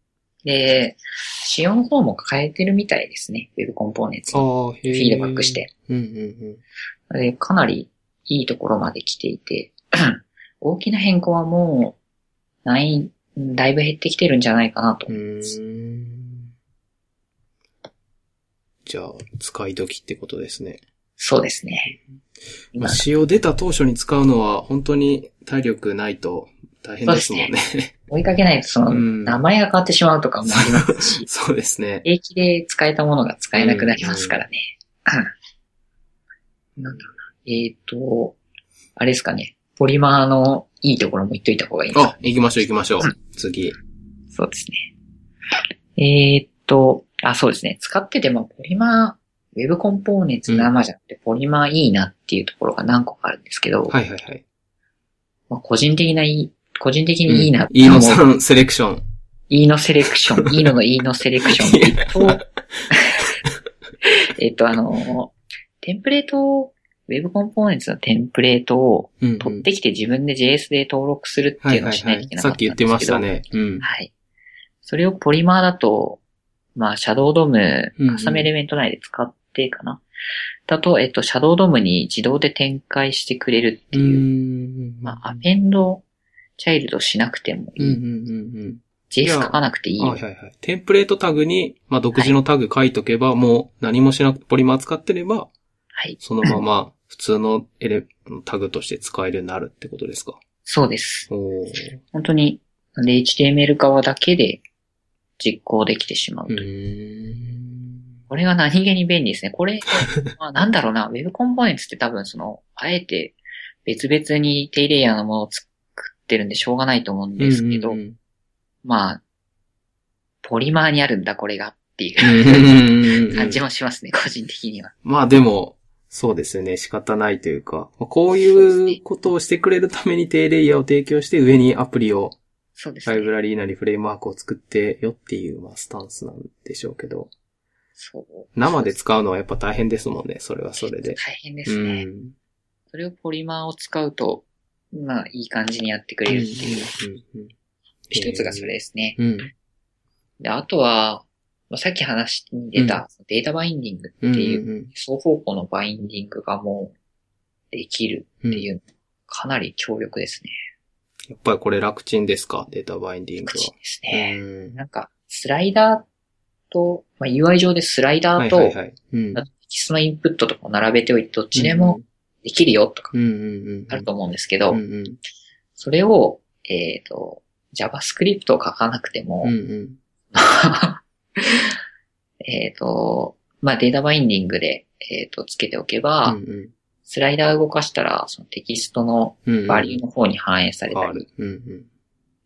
で、仕様の方も変えてるみたいですね。Web コンポーネンツ。フィードバックし。て。うんうんうん。で、かなりいいところまで来ていて、大きな変更はもう、ない、だいぶ減ってきてるんじゃないかなとう。ーん。じゃあ、使い時ってことですね。そうですね。まあ、今、仕様出た当初に使うのは本当に体力ないと大変ですもんね。追いかけないとその、うん名前が変わってしまうとかもありますし、そうですね。平気で使えたものが使えなくなりますからね。うんなんだろうな。えっ、と、あれですかね。ポリマーのいいところも言っといた方がいいあ、行きましょう行きましょう。次。そうですね。えーっと、あ、そうですね。使ってても、ポリマー、ウェブコンポーネンツ生じゃなくて、ポリマーいいなっていうところが何個かあるんですけど、はいはいはい。まあ、個人的ないい、個人的にいいなっていいのさんセレクション。いいのセレクション、いいののいいのセレクションえっと、えっと、あの、テンプレートを、ウェブコンポーネンツのテンプレートをうんうん取ってきて自分で JS で登録するってはいいうのをしはいはいい。なといけなかったさっき言ってましたね。うん。はい。それをポリマーだと、まあ、シャドウドームうんうん、カスタムエレメント内で使ってかな。だと、えっと、シャドウドームに自動で展開してくれるってういう、ん。まあ、アペンドチャイルドしなくてもいい。うんうんうんうん。JS 書かなくていい。はいはいはい。テンプレートタグに、まあ、独自のタグ書いとけば、もう何もしなくてポリマー使ってれば、はい。そのまま 普通のエレ、タグとして使えるようになるってことですか？そうです。おー本当に、なんで HTML 側だけで実行できてしまううと。ーん。これが何気に便利ですね。これ、まあ、なんだろうな、Web コンポーネンツって多分その、あえて別々に低レイヤーのものを作ってるんでしょうがないと思うんですけど、うんうんまあ、ポリマーにあるんだ、これがっていうんう 感じもしますね、個人的には。まあでも、そうですよね。仕方ないというか、まあこういうことをしてくれるために低レイヤーを提供して上にアプリを、そうですね。ライブラリーなりフレームワークを作ってよっていう、まあスタンスなんでしょうけど、そう。生で使うのはやっぱ大変ですもんね。それはそれで。大変でうすね。ん。それをポリマーを使うと、まあ、いい感じにやってくれるっていう。一つがそれですね。うん。で、あとは、まあさっき話に出たデータバインディングってうん。いう、うん双方向のバインディングがもうできるっていう、かなり強力ですね。やっぱりこれ楽ちんですか？データバインディング口は。ですね。うんなんか、スライダーと、まあ、UI 上でスライダーと、はいはいはい。うんあとテキストのインプットとかを並べておいて、どっちでもできるよとかうんうんうん。あると思うんですけど、うんうん。それを、えっ、と、JavaScript を書かなくても、うんうん。えっと、まあ、データバインディングで、えっ、と、つけておけば、うんスライダー動かしたら、そのテキストのうん。バリューの方に反映されたり、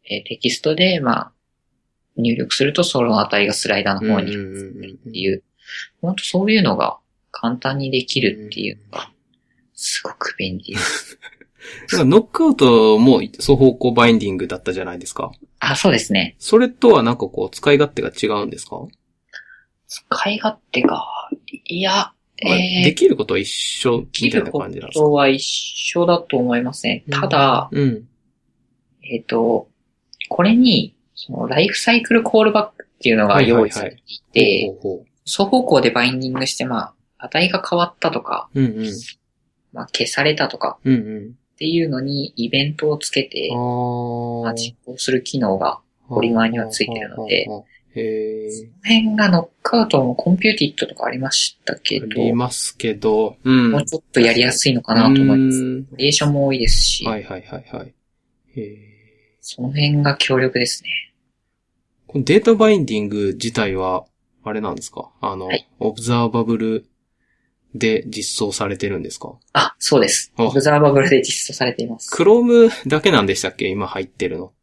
テキストで、まあ、入力するとその値がスライダーの方にうんうんうんうんっていう、本当そういうのが簡単にできるっていうのが、すごく便利です。なんかノックアウトも双方向バインディングだったじゃないですか。あ、そうですね。それとはなんかこう使い勝手が違うんですか、使い勝手が、いや、まあえー、できることは一緒できみたいるこな感じなんですか？とは一緒だと思いますね。ただ、うん。えっ、と、これに、そのライフサイクルコールバックっていうのが用意されていて、双方向でバインディングして、まあ、値が変わったとか、う。うんうん。まあ、消されたとかうんうん。っていうのにイベントをつけて、あまあ、ー実行する機能が、ポリマーにはついてるので。へその辺が Knockout も computed とかありましたけー。あど、りますけど、うん。もうちょっとやりやすいのかなと思います。うんバリエーションも多いですし、はいはいはいはい。その辺が強力ですね。このデータバインディング自体は、あれなんですか？あの、はいオブザーバブルで実装されてるんですか？あ、そうです。あオブザーバブルで実装されています。Chrome だけなんでしたっけ？今入ってるの。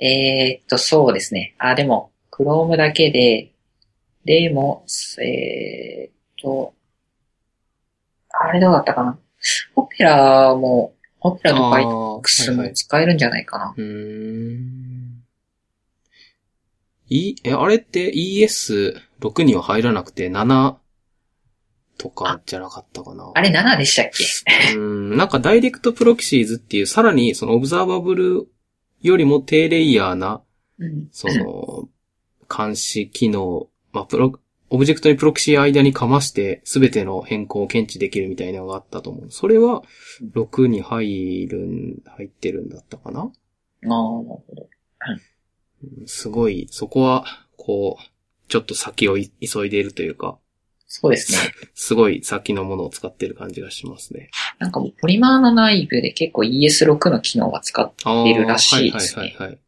えー、っと、そうですね。あ、でも、Chrome だけで、でも、えー、っと、あれどうだったかな？オペラも、オペラとあ Python も使えるんじゃないかな。うーん。い、え、あれって ES6 には入らなくて7とかじゃなかったかな。あれ7でしたっけ？うん、なんか direct proxies っていう、さらにその observable よりも低レイヤーな、うん。その、監視機能、まあ、プロ、オブジェクトにプロキシー間にかまして、すべての変更を検知できるみたいなのがあったと思う。それは、6に入るん、入ってるんだったかな？ああ、なるほど。うんすごい、そこは、こう、ちょっと先をい急いでいるというか、そうですね。すごい先のものを使ってる感じがしますね。なんかもうポリマーの内部で結構 ES6 の機能が使っあ出るらしいですねはいはいはいはい。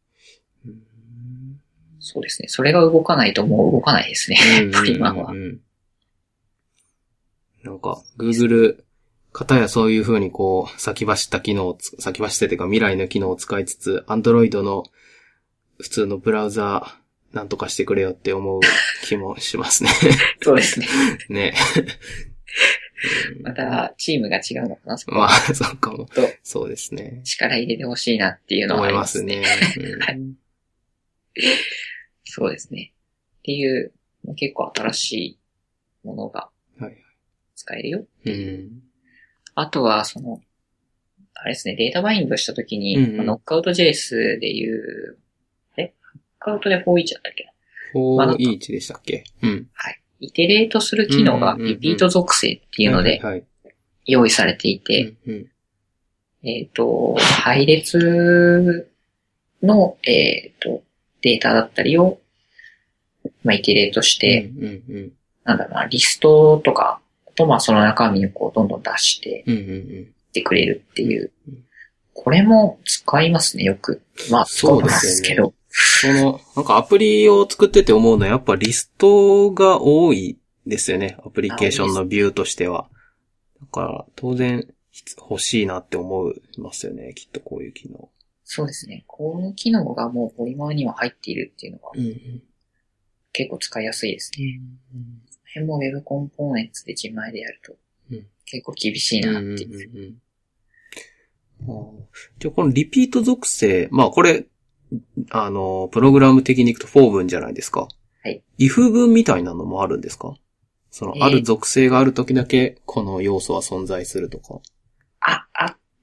うんそうですね。それが動かないともう動かないですね。ポリマーはうん。うんうんなんか、Google、方やそういう風にこう、先走った機能をつ、先走っててか未来の機能を使いつつ、Android の普通のブラウザー、なんとかしてくれよって思う 気もしますね。そうですね。ね。また、チームが違うのかなそこまあは、そうかもと。そうですね。力入れてほしいなっていうのはあ思いまりますすね。ね。うんそうですね。っていう、結構新しいものがはい使えるよ。うん。あとは、その、あれですね、データバインドしたときに、うんうんまあノックアウト JS でいう、えノックアウトで41だったっけ？まあなんか 4E1 でしたっけ？うん。はい。イテレートする機能がリピート属性っていうので。用意されていて、えっ、と、配列の、えっ、と、データだったりを、まあ、イテレートして、なんだろうな、リストとかと、まあ、その中身をこう、どんどん出してってくれるっていううん。これも使いますね、よく。まあ、使そううんですけど。その、なんかアプリを作ってて思うのはやっぱリストが多いですよね。アプリケーションのビューとしては。だから、当然、欲しいなって思いますよね。きっとこういう機能。そうですね。この機能がもうポリマーには入っているっていうのがうんうん結構使いやすいですね。この辺も Web コンポーネンツで自前でやるとうん、結構厳しいなっていう。じゃあこのリピート属性、まあこれ、あの、プログラム的に行くと for 文じゃないですか。はい。if 文みたいなのもあるんですか？その、えーある属性がある時だけ、この要素は存在するとか。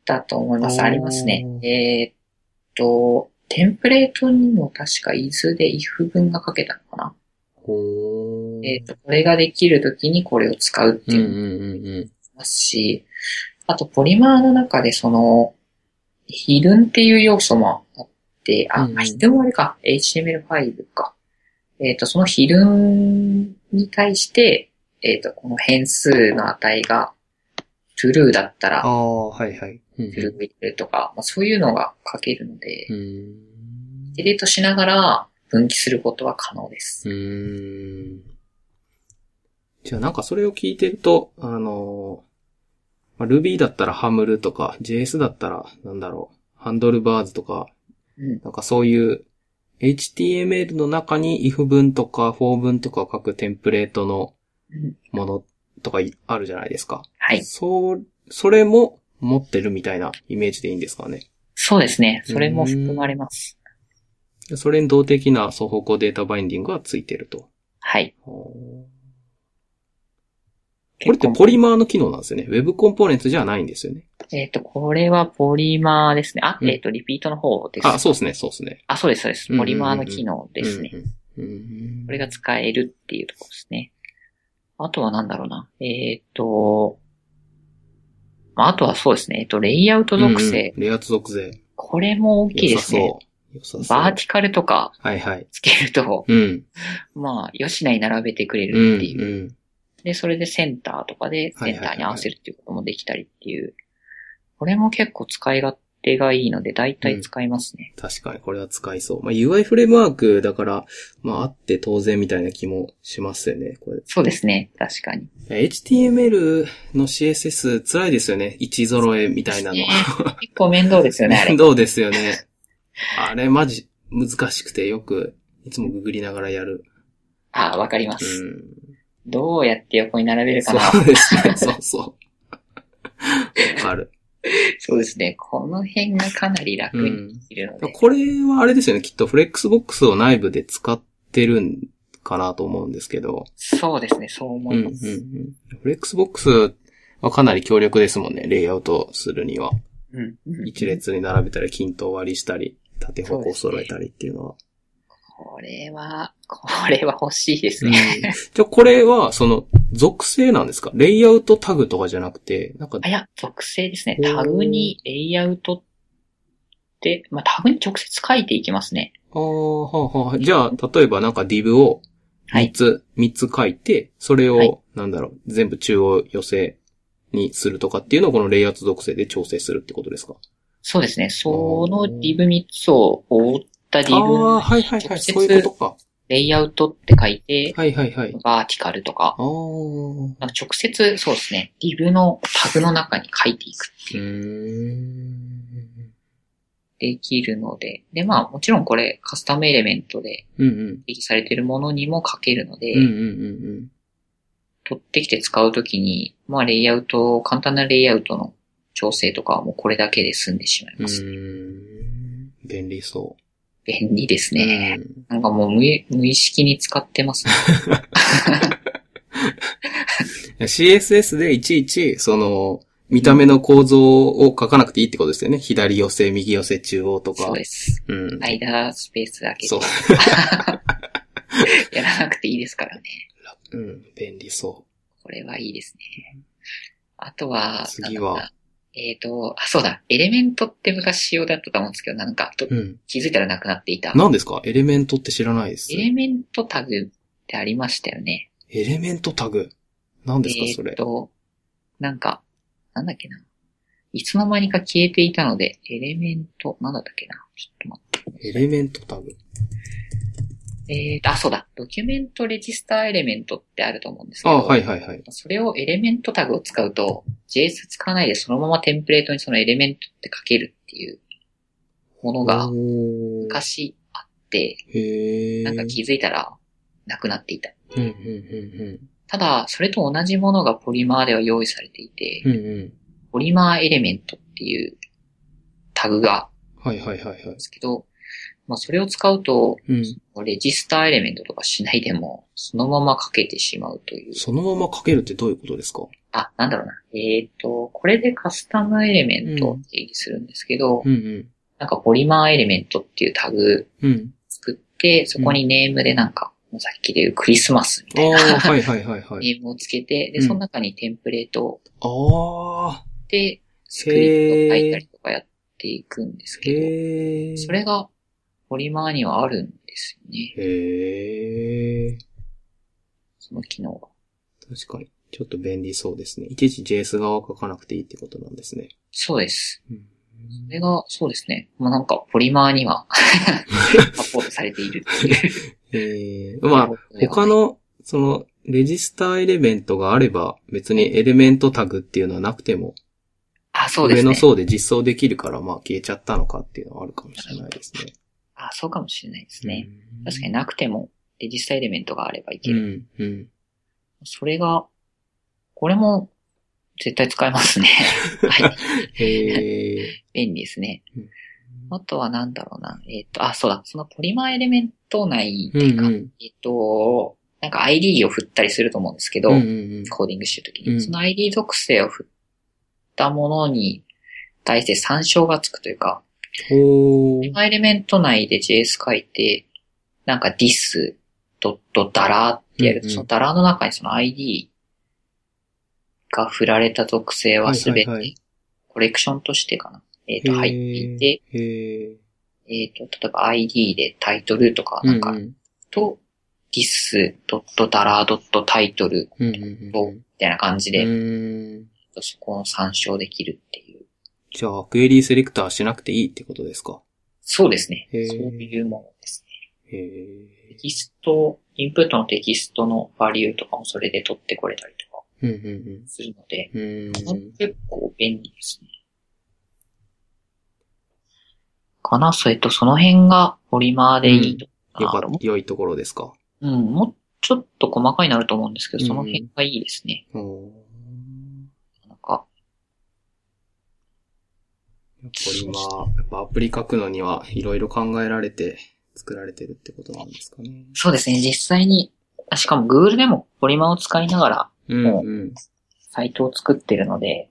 たと思います。ありますね。えーっと、テンプレートにも確か is で if 文が書けたのかな。ほー。えーっと、これができるときにこれを使うっていうのもうんうんますし、あと、ポリマーの中でその、ヒルンっていう要素もあって、あ、うんうんあれか、HTML5 か。えーっと、そのヒルンに対して、えーっと、この変数の値が true だったらあ、あ、はいはい。うんフル入れるとか、まあ、そういうのが書けるので、ディレートしながら分岐することは可能です。じゃあなんかそれを聞いてると、あのー、まあ Ruby だったらハムルとか、JS だったら、なんだろう、ハンドルバーズとか、うん。なんかそういう HTML の中に if 文とか for 文とかを書くテンプレートのうんものとかいあるじゃないですか。はい。そう、それも持ってるみたいなイメージでいいんですかね。そうですね。それも含まれます。それに動的な双方向データバインディングがついてると。はい。これってポリマーの機能なんですよね。Web コンポーネンツじゃないんですよね。えっ、と、これはポリマーですね。あ、うんえっ、と、リピートの方です。あ、そうですね、そうですね。あ、そうです、そうです。うんうんうんポリマーの機能ですね。うんうん。うんこれが使えるっていうところですね。あとはなんだろうな。えっ、と、まああとはそうですね。えっ、と、レイアウト属性。うんうんレイアウト属性。これも大きいですね。バーティカルとかはいはい。つけると、うん。まあ、よしなに並べてくれうん。るっていう。うん。で、それでセンターとかでセンターに合わせるっていうこともできたりっていう。これも結構使い勝手がいいので、大体使いますね。確かにこれは使いそう。まあ、UI フレームワークだから、まあ、あって当然みたいな気もしますよね。これ。そうですね。確かに。HTML の CSS 辛いですよね。位置揃えみたいなの。ね結構面倒ですよね、面。倒ですよね。あれマジ難しくてよく、いつもググりながらやる。ああ、わかりまうす。ん。どうやって横に並べるかな。そうですね。そうそう。わかる。そうですね。この辺がかなり楽にうん。できるので。これはあれですよね。きっとフレックスボックスを内部で使ってるんかなと思うんですけど。そうですね。そう思うんうんうんいます。。フレックスボックスはかなり強力ですもんね。レイアウトするには。うん。うん一列に並べたり、均等割りしたり、縦方向を揃えたりっていうのは。これは、これは欲しいですうんね。じゃあこれは、その、属性なんですか？レイアウトタグとかじゃなくて、なんかあ、いや、属性ですね。タグにレイアウトって、まあ、タグに直接書いていきますね。ああ、はあ、はあ。じゃあ、例えばなんか div を3はい。つ、三つ書いて、それを、はいなんだろう、全部中央寄せにするとかっていうのをこのレイアウト属性で調整するってことですか？そうですね。その div3 つを覆ったあ div あ、はいはいはい、直接そういうことか。レイアウトって書いて、はいはいはい。バーティカルとか、ああ、うなんか直接、そうですね。div のタグの中に書いていくっていう。できるので。で、まあ、もちろんこれカスタムエレメントでうんうん。定義されているものにも書けるので、うんうんうん取ってきて使うときに、まあ、レイアウト、簡単なレイアウトの調整とかはもうこれだけで済んでしまいます。ーん。便利そ便利ですう。ね。うんなんかもう無意無意識に使ってますね。CSS でいちいち、その、見た目の構造を書かなくていいってことですよね。左寄せ、右寄せ、中央とか。そうです。うん。間スペースだけそうで。やらなくていいですからね。うん。便利そこれはいいですね。あとは、次はえっ、と、あ、そうだ。エレメントって昔仕様だったと思うんですけど、なんか、とう。うん。気づいたらなくなっていた。何ですか？エレメントって知らないですエ。レメントタグってありましたよね。エレメントタグ？何ですかそれ？えっ。と、なんか、なんだっけな。いつの間にか消えていたので、エレメント、なんだったっけな？ちょっと待って。エレメントタグ。えーと、あ、そうだ。ドキュメントレジスターエレメントってあると思うんですけど。あはいはいはい。それをエレメントタグを使うと、JS 使わないでそのままテンプレートにそのエレメントって書けるっていうものが昔あって、なんか気づいたらなくなっていた。うんうんうんただ、それと同じものがポリマーでは用意されていて、うん。うんうん。ポリマーエレメントっていうタグがはいはいはいはいで。すけど、まあそれを使うと、うん。レジスターエレメントとかしないでも、そのまま書けてしまうという。そのまま書けるってどういうことですか？あ、なんだろうな。えっ、と、これでカスタムエレメントを定義するんですけど、うんなんかポリマーエレメントっていうタグうん。うん。作って、そこにネームでなんか、さっきで言うクリスマスみたいなはいはいはいはい。ネームをつけて、で、うんその中にテンプレートをああ、で、スクリプト書いたりとかやっていくんですけど。それがポリマーにはあるんですよね。へえ。その機能が。確かに。ちょっと便利そうですね。いちいち JS 側書かなくていいってことなんですね。そうです。うんそれが、そうですね。もうなんか、ポリマーには サポートされているっていう。えー、まあ、他の、その、レジスターエレメントがあれば、別にエレメントタグっていうのはなくても、あ、そうですね。上の層で実装できるから、まあ消えちゃったのかっていうのはあるかもしれないですね。あ、そうかもしれないですね。うん確かになくても、レジスタエレメントがあればいけうる。ん、うん。それが、これも、絶対使えますね。はい。便利ですねうん。あとはなんだろうな。えっ、と、あ、そうだ。そのポリマーエレメント内うん、でか、うん。えっ、と、なんか ID を振ったりすると思うんですけど、うん、うん。コーディングしてるときに、うんその ID 属性を振ったものに対して参照がつくというか、ほー。ポリマーエレメント内で JS 書いて、なんか dis ドットダラーってやると、うんうんそのダラーの中にその ID が振られた属性はすべてコレクションとしてかな。えっ、と、入っていて。えっ、と、例えば ID でタイトルとか、なんか、うんうんと、dis ドットダラードットタイトルうんうんと、うんみたいな感じで、うん。そこを参照できるっていう。じゃあ、クエリーセレクターしなくていいってことですか？そうですね。そういうものですね。へテキスト、インプットのテキストのバリューとかもそれで取ってこれたりとかー。うんうんするので、うん。うん。結構便利ですね。かな？それとその辺がポリマーでいいとよかか良いところですか？う。うん、もうちょっと細かいになると思うんですけど、うんその辺がいいですね。おーなんか、やっぱり今、やっぱアプリ書くのにはいろいろ考えられて作られてるってことなんですかね。そうですね、実際に、あしかも Google でもポリマーを使いながらうんうん。サイトを作ってるので、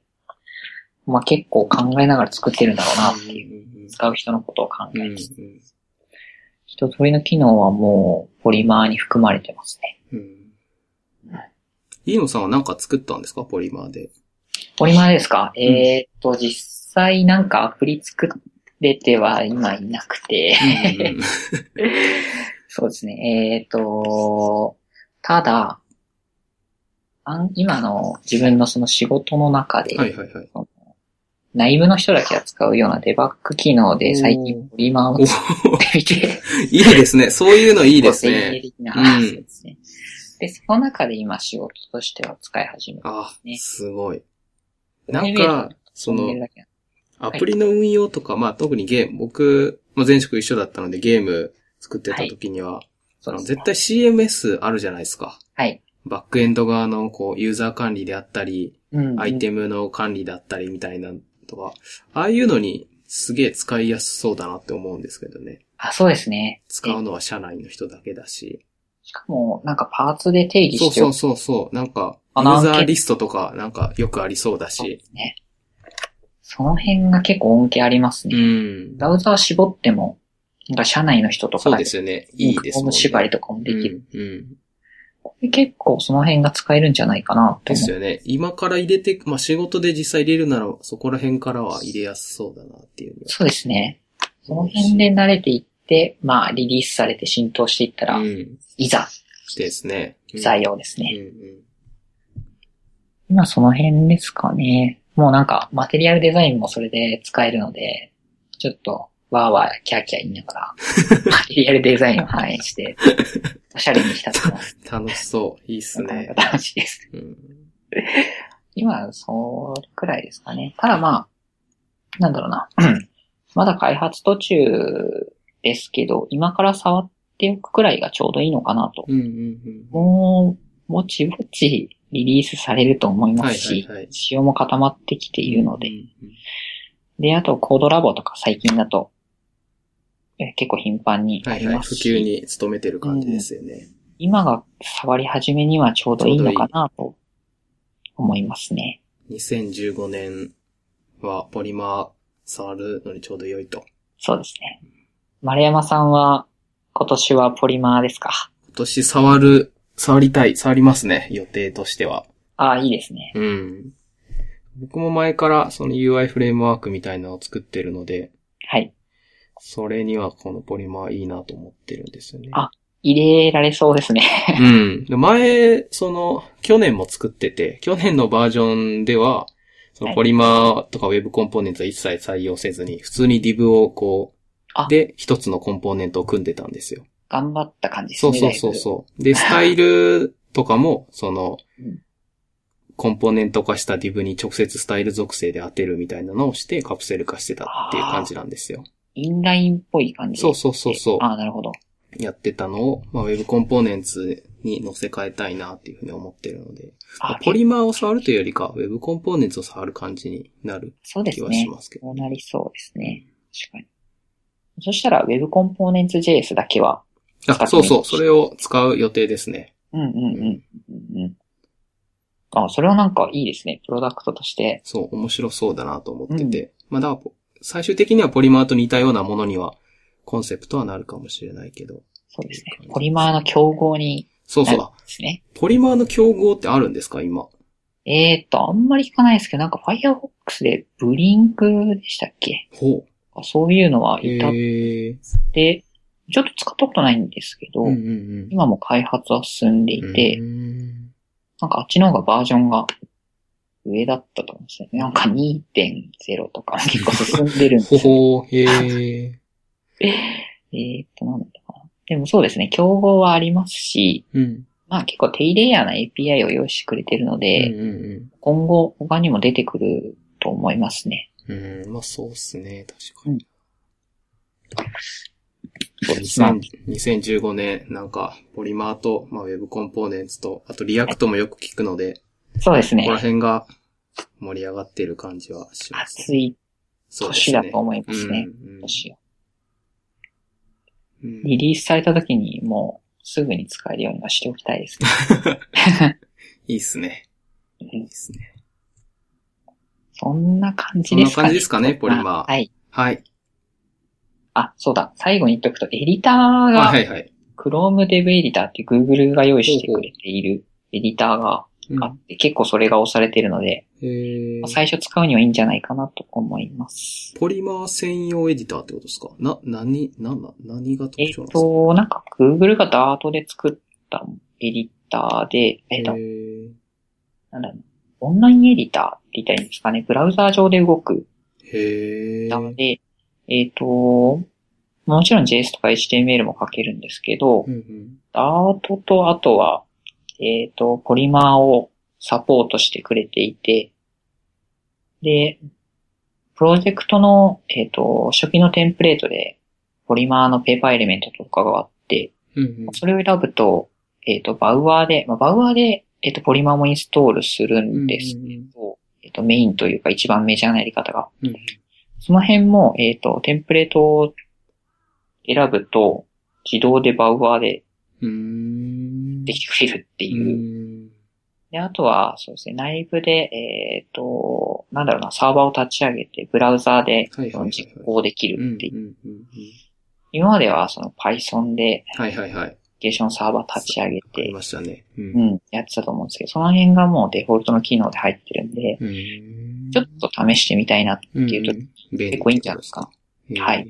まあ結構考えながら作ってるんだろうなっていう。使う人のことを考うんうん。えて、うん一通りの機能はもうポリマーに含まれてますね。うん。うん。飯野さんは何か作ったんですか？ポリマーで。ポリマーですか、えーっと、実際なんかアプリ作れては今いなくて、そうですね。えーっと、ただ、あん今の自分のその仕事の中で、はいはいはい。内部の人だけが使うようなデバッグ機能で最近ポリマーを作おってみて、いいですね。そういうのいいです典型ね。的な、うんあそうですね。で、その中で今仕事としては使い始めた。あね、すごい。なんか、そのアプリの運用とか、まあ特にゲーム、僕、まあ、前職一緒だったのでゲーム作ってた時には、その絶対 CMS あるじゃないですか。はい。バックエンド側のこうユーザー管理であったり、うんアイテムの管理だったりみたいなとか、ああいうのにすげえ使いやすそうだなって思うんですけどね。あ、そうですね。使うのは社内の人だけだし。しかも、なんかパーツで定義してそうそうそうそう。なんか、ユーザーリストとかなんかよくありそうだし。ね。その辺が結構恩恵ありますうね。ん。ブラウザー絞っても、なんか社内の人とかそうですよね。いいですね。縛りとかもできる。うん。うん。これ結構その辺が使えるんじゃないかなと。ですよね。今から入れて、まあ仕事で実際入れるなら、そこら辺からは入れやすそうだなっていう。そうですね。その辺で慣れていって、まあリリースされて浸透していったら、うん。いざですね。うん採用ですね。うん今その辺ですかね。もうなんか、マテリアルデザインもそれで使えるので、ちょっと、わーわーキャーキャー言いながら、マテリアルデザインを反映して、おしゃれに浸ってます。楽しそう。いいっすね楽しいです。うん。今、それくらいですかね。ただまあ、なんだろうな。う んまだ開発途中ですけど、今から触っておくくらいがちょうどいいのかなと。うんうんうん。もう、ぼちぼちリリースされると思いますし、はいはいはい仕様も固まってきているので、うんうんで、あとコードラボとか最近だと、え結構頻繁にあはいはい。普りますし、及に努めてる感じですよね。今が触り始めにはちょうどいいのかなと思いますね。2015年はポリマー触るのにちょうど良いと。そうですね。丸山さんは今年はポリマーですか？今年触る、触りたい、触りますね、予定としては。ああ、いいですね。うん。僕も前からその UI フレームワークみたいなのを作ってるので、はい。それにはこのポリマーいいなと思ってるんですよね。あ入れられそうですね。うん。で前、その、去年も作ってて、去年のバージョンでは、そのポリマーとか Web コンポーネントは一切採用せずに、普通に div をこあう、で、一つのコンポーネントを組んでたんですよ。頑張った感じですね。そうそうそうそう。で、スタイルとかも、そのうん、コンポーネント化した div に直接スタイル属性で当てるみたいなのをしてカプセル化してたっていう感じなんですよ。インラインっぽい感じ。そうそうそうそう。ああ、なるほど。やってたのを、まあ、Web コンポーネンツに乗せ替えたいなっていうふうに思ってるので、あポリマーを触るというよりか、Web コンポーネンツを触る感じになるそうですね気はし。ますけど。そうなりそうですね。確かに。そしたら Web コンポーネンツ JS だけは、あ、そうそう、それを使う予定ですね。うんうんうんうんうん。あ、それはなんかいいですね。プロダクトとして。そう、面白そうだなと思ってて。まあ、だから、最終的にはポリマーと似たようなものには、コンセプトはなるかもしれないけど。そうですね。ポリマーの競合にそうそう。あですね。ポリマーの競合ってあるんですか今？えーっと、あんまり聞かないですけど、なんか Firefox でブリンクでしたっけ？ほそういうのはいたっえ。て、ちょっと使ったことないんですけど、うんうん今も開発は進んでいうん。て、うんなんかあっちの方がバージョンが上だったと思うんですよね。なんか2.0とか 結構進んでるんですよ、ね。ほほへえ。えーっと、なんだかな。でもそうですね、競合はありますし、うん。まあ結構低レイヤーな API を用意してくれてるので、うんうん今後他にも出てくると思いますね。うん。うん、まあそうっすね、確かに。そうですね。2000 2015年、なんか、ポリマーと、まあ、 Web Components と、あと React もよく聞くので、そうですここらね。辺が盛り上がってる感じはします。暑い年だと思いますね。うん年をうんリリースされた時にもうすぐに使えるようにはしておきたいですね。いいっすね。うんいいっすね。そんな感じですかね。そんな感じですかねポリマーはい。はい。あ、そうだ。最後に言っておくと、エディターあが、はいはい。Chrome Dev Editor っていう Google が用意してくれているエディターがうんあって、結構それが押されているので、えーまあ最初使うにはいいんじゃないかなと思います。ポリマー専用エディターってことですか？な、何、なんだ、何が特えっ、徴なんですか？と、なんか Google が Dart で作ったエディターで、えっ、と、えーなんだろうなオンラインエディターって言ったらいいんですかね。ブラウザー上で動くへーエディターで、えっ、と、もちろん JS とか HTML も書けるんですけどう、んうん。Dart とあとは、えっ、と、ポリマーをサポートしてくれていて、で、プロジェクトの、えっ、と、初期のテンプレートで、ポリマーのペーパーエレメントとかがあって、うんうんそれを選ぶと、えっ、と、バウアーで、まあ、バウアーで、えっ、と、ポリマーもインストールするんですけど、えっ、と、メインというか一番メジャーなやり方が。うんその辺も、えっ、と、テンプレートを選ぶと、自動でバウアーで。できてくれるってういう。ん。で、あとは、そうですね、内部で、えっ、と、なんだろうな、サーバーを立ち上げて、ブラウザーで実行できうんるっていう。今までは、その Python で、はいはいはい。ケーションサーバー立ち上げて、ましたね。う。うんん、やってたと思うんですけど、その辺がもうデフォルトの機能で入ってるんで、うんちょっと試してみたいなってうんいうと、結構いいんじゃないですか。へーはい。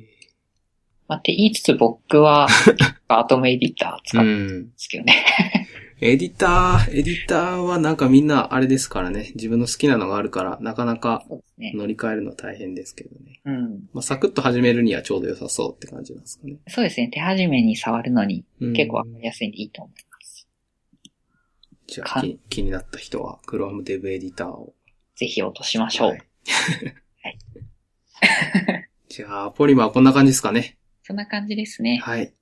まあ、って言いつつ僕は、アートムエディター使ううんでん。すけどね。エディター、エディターはなんかみんなあれですからね。自分の好きなのがあるから、なかなか。乗り換えるの大変ですけどね。うん。まあ、サクッと始めるにはちょうど良さそうって感じなんですかね。そうですね。手始めに触るのにうん結構わかりやすいんでいいと思います。かじゃあ気に気になった人は Chrome Dev エディターを。ぜひ落としましょう。はい。じゃあ、ポリマーはこんな感じですかね。そんな感じですね。はい。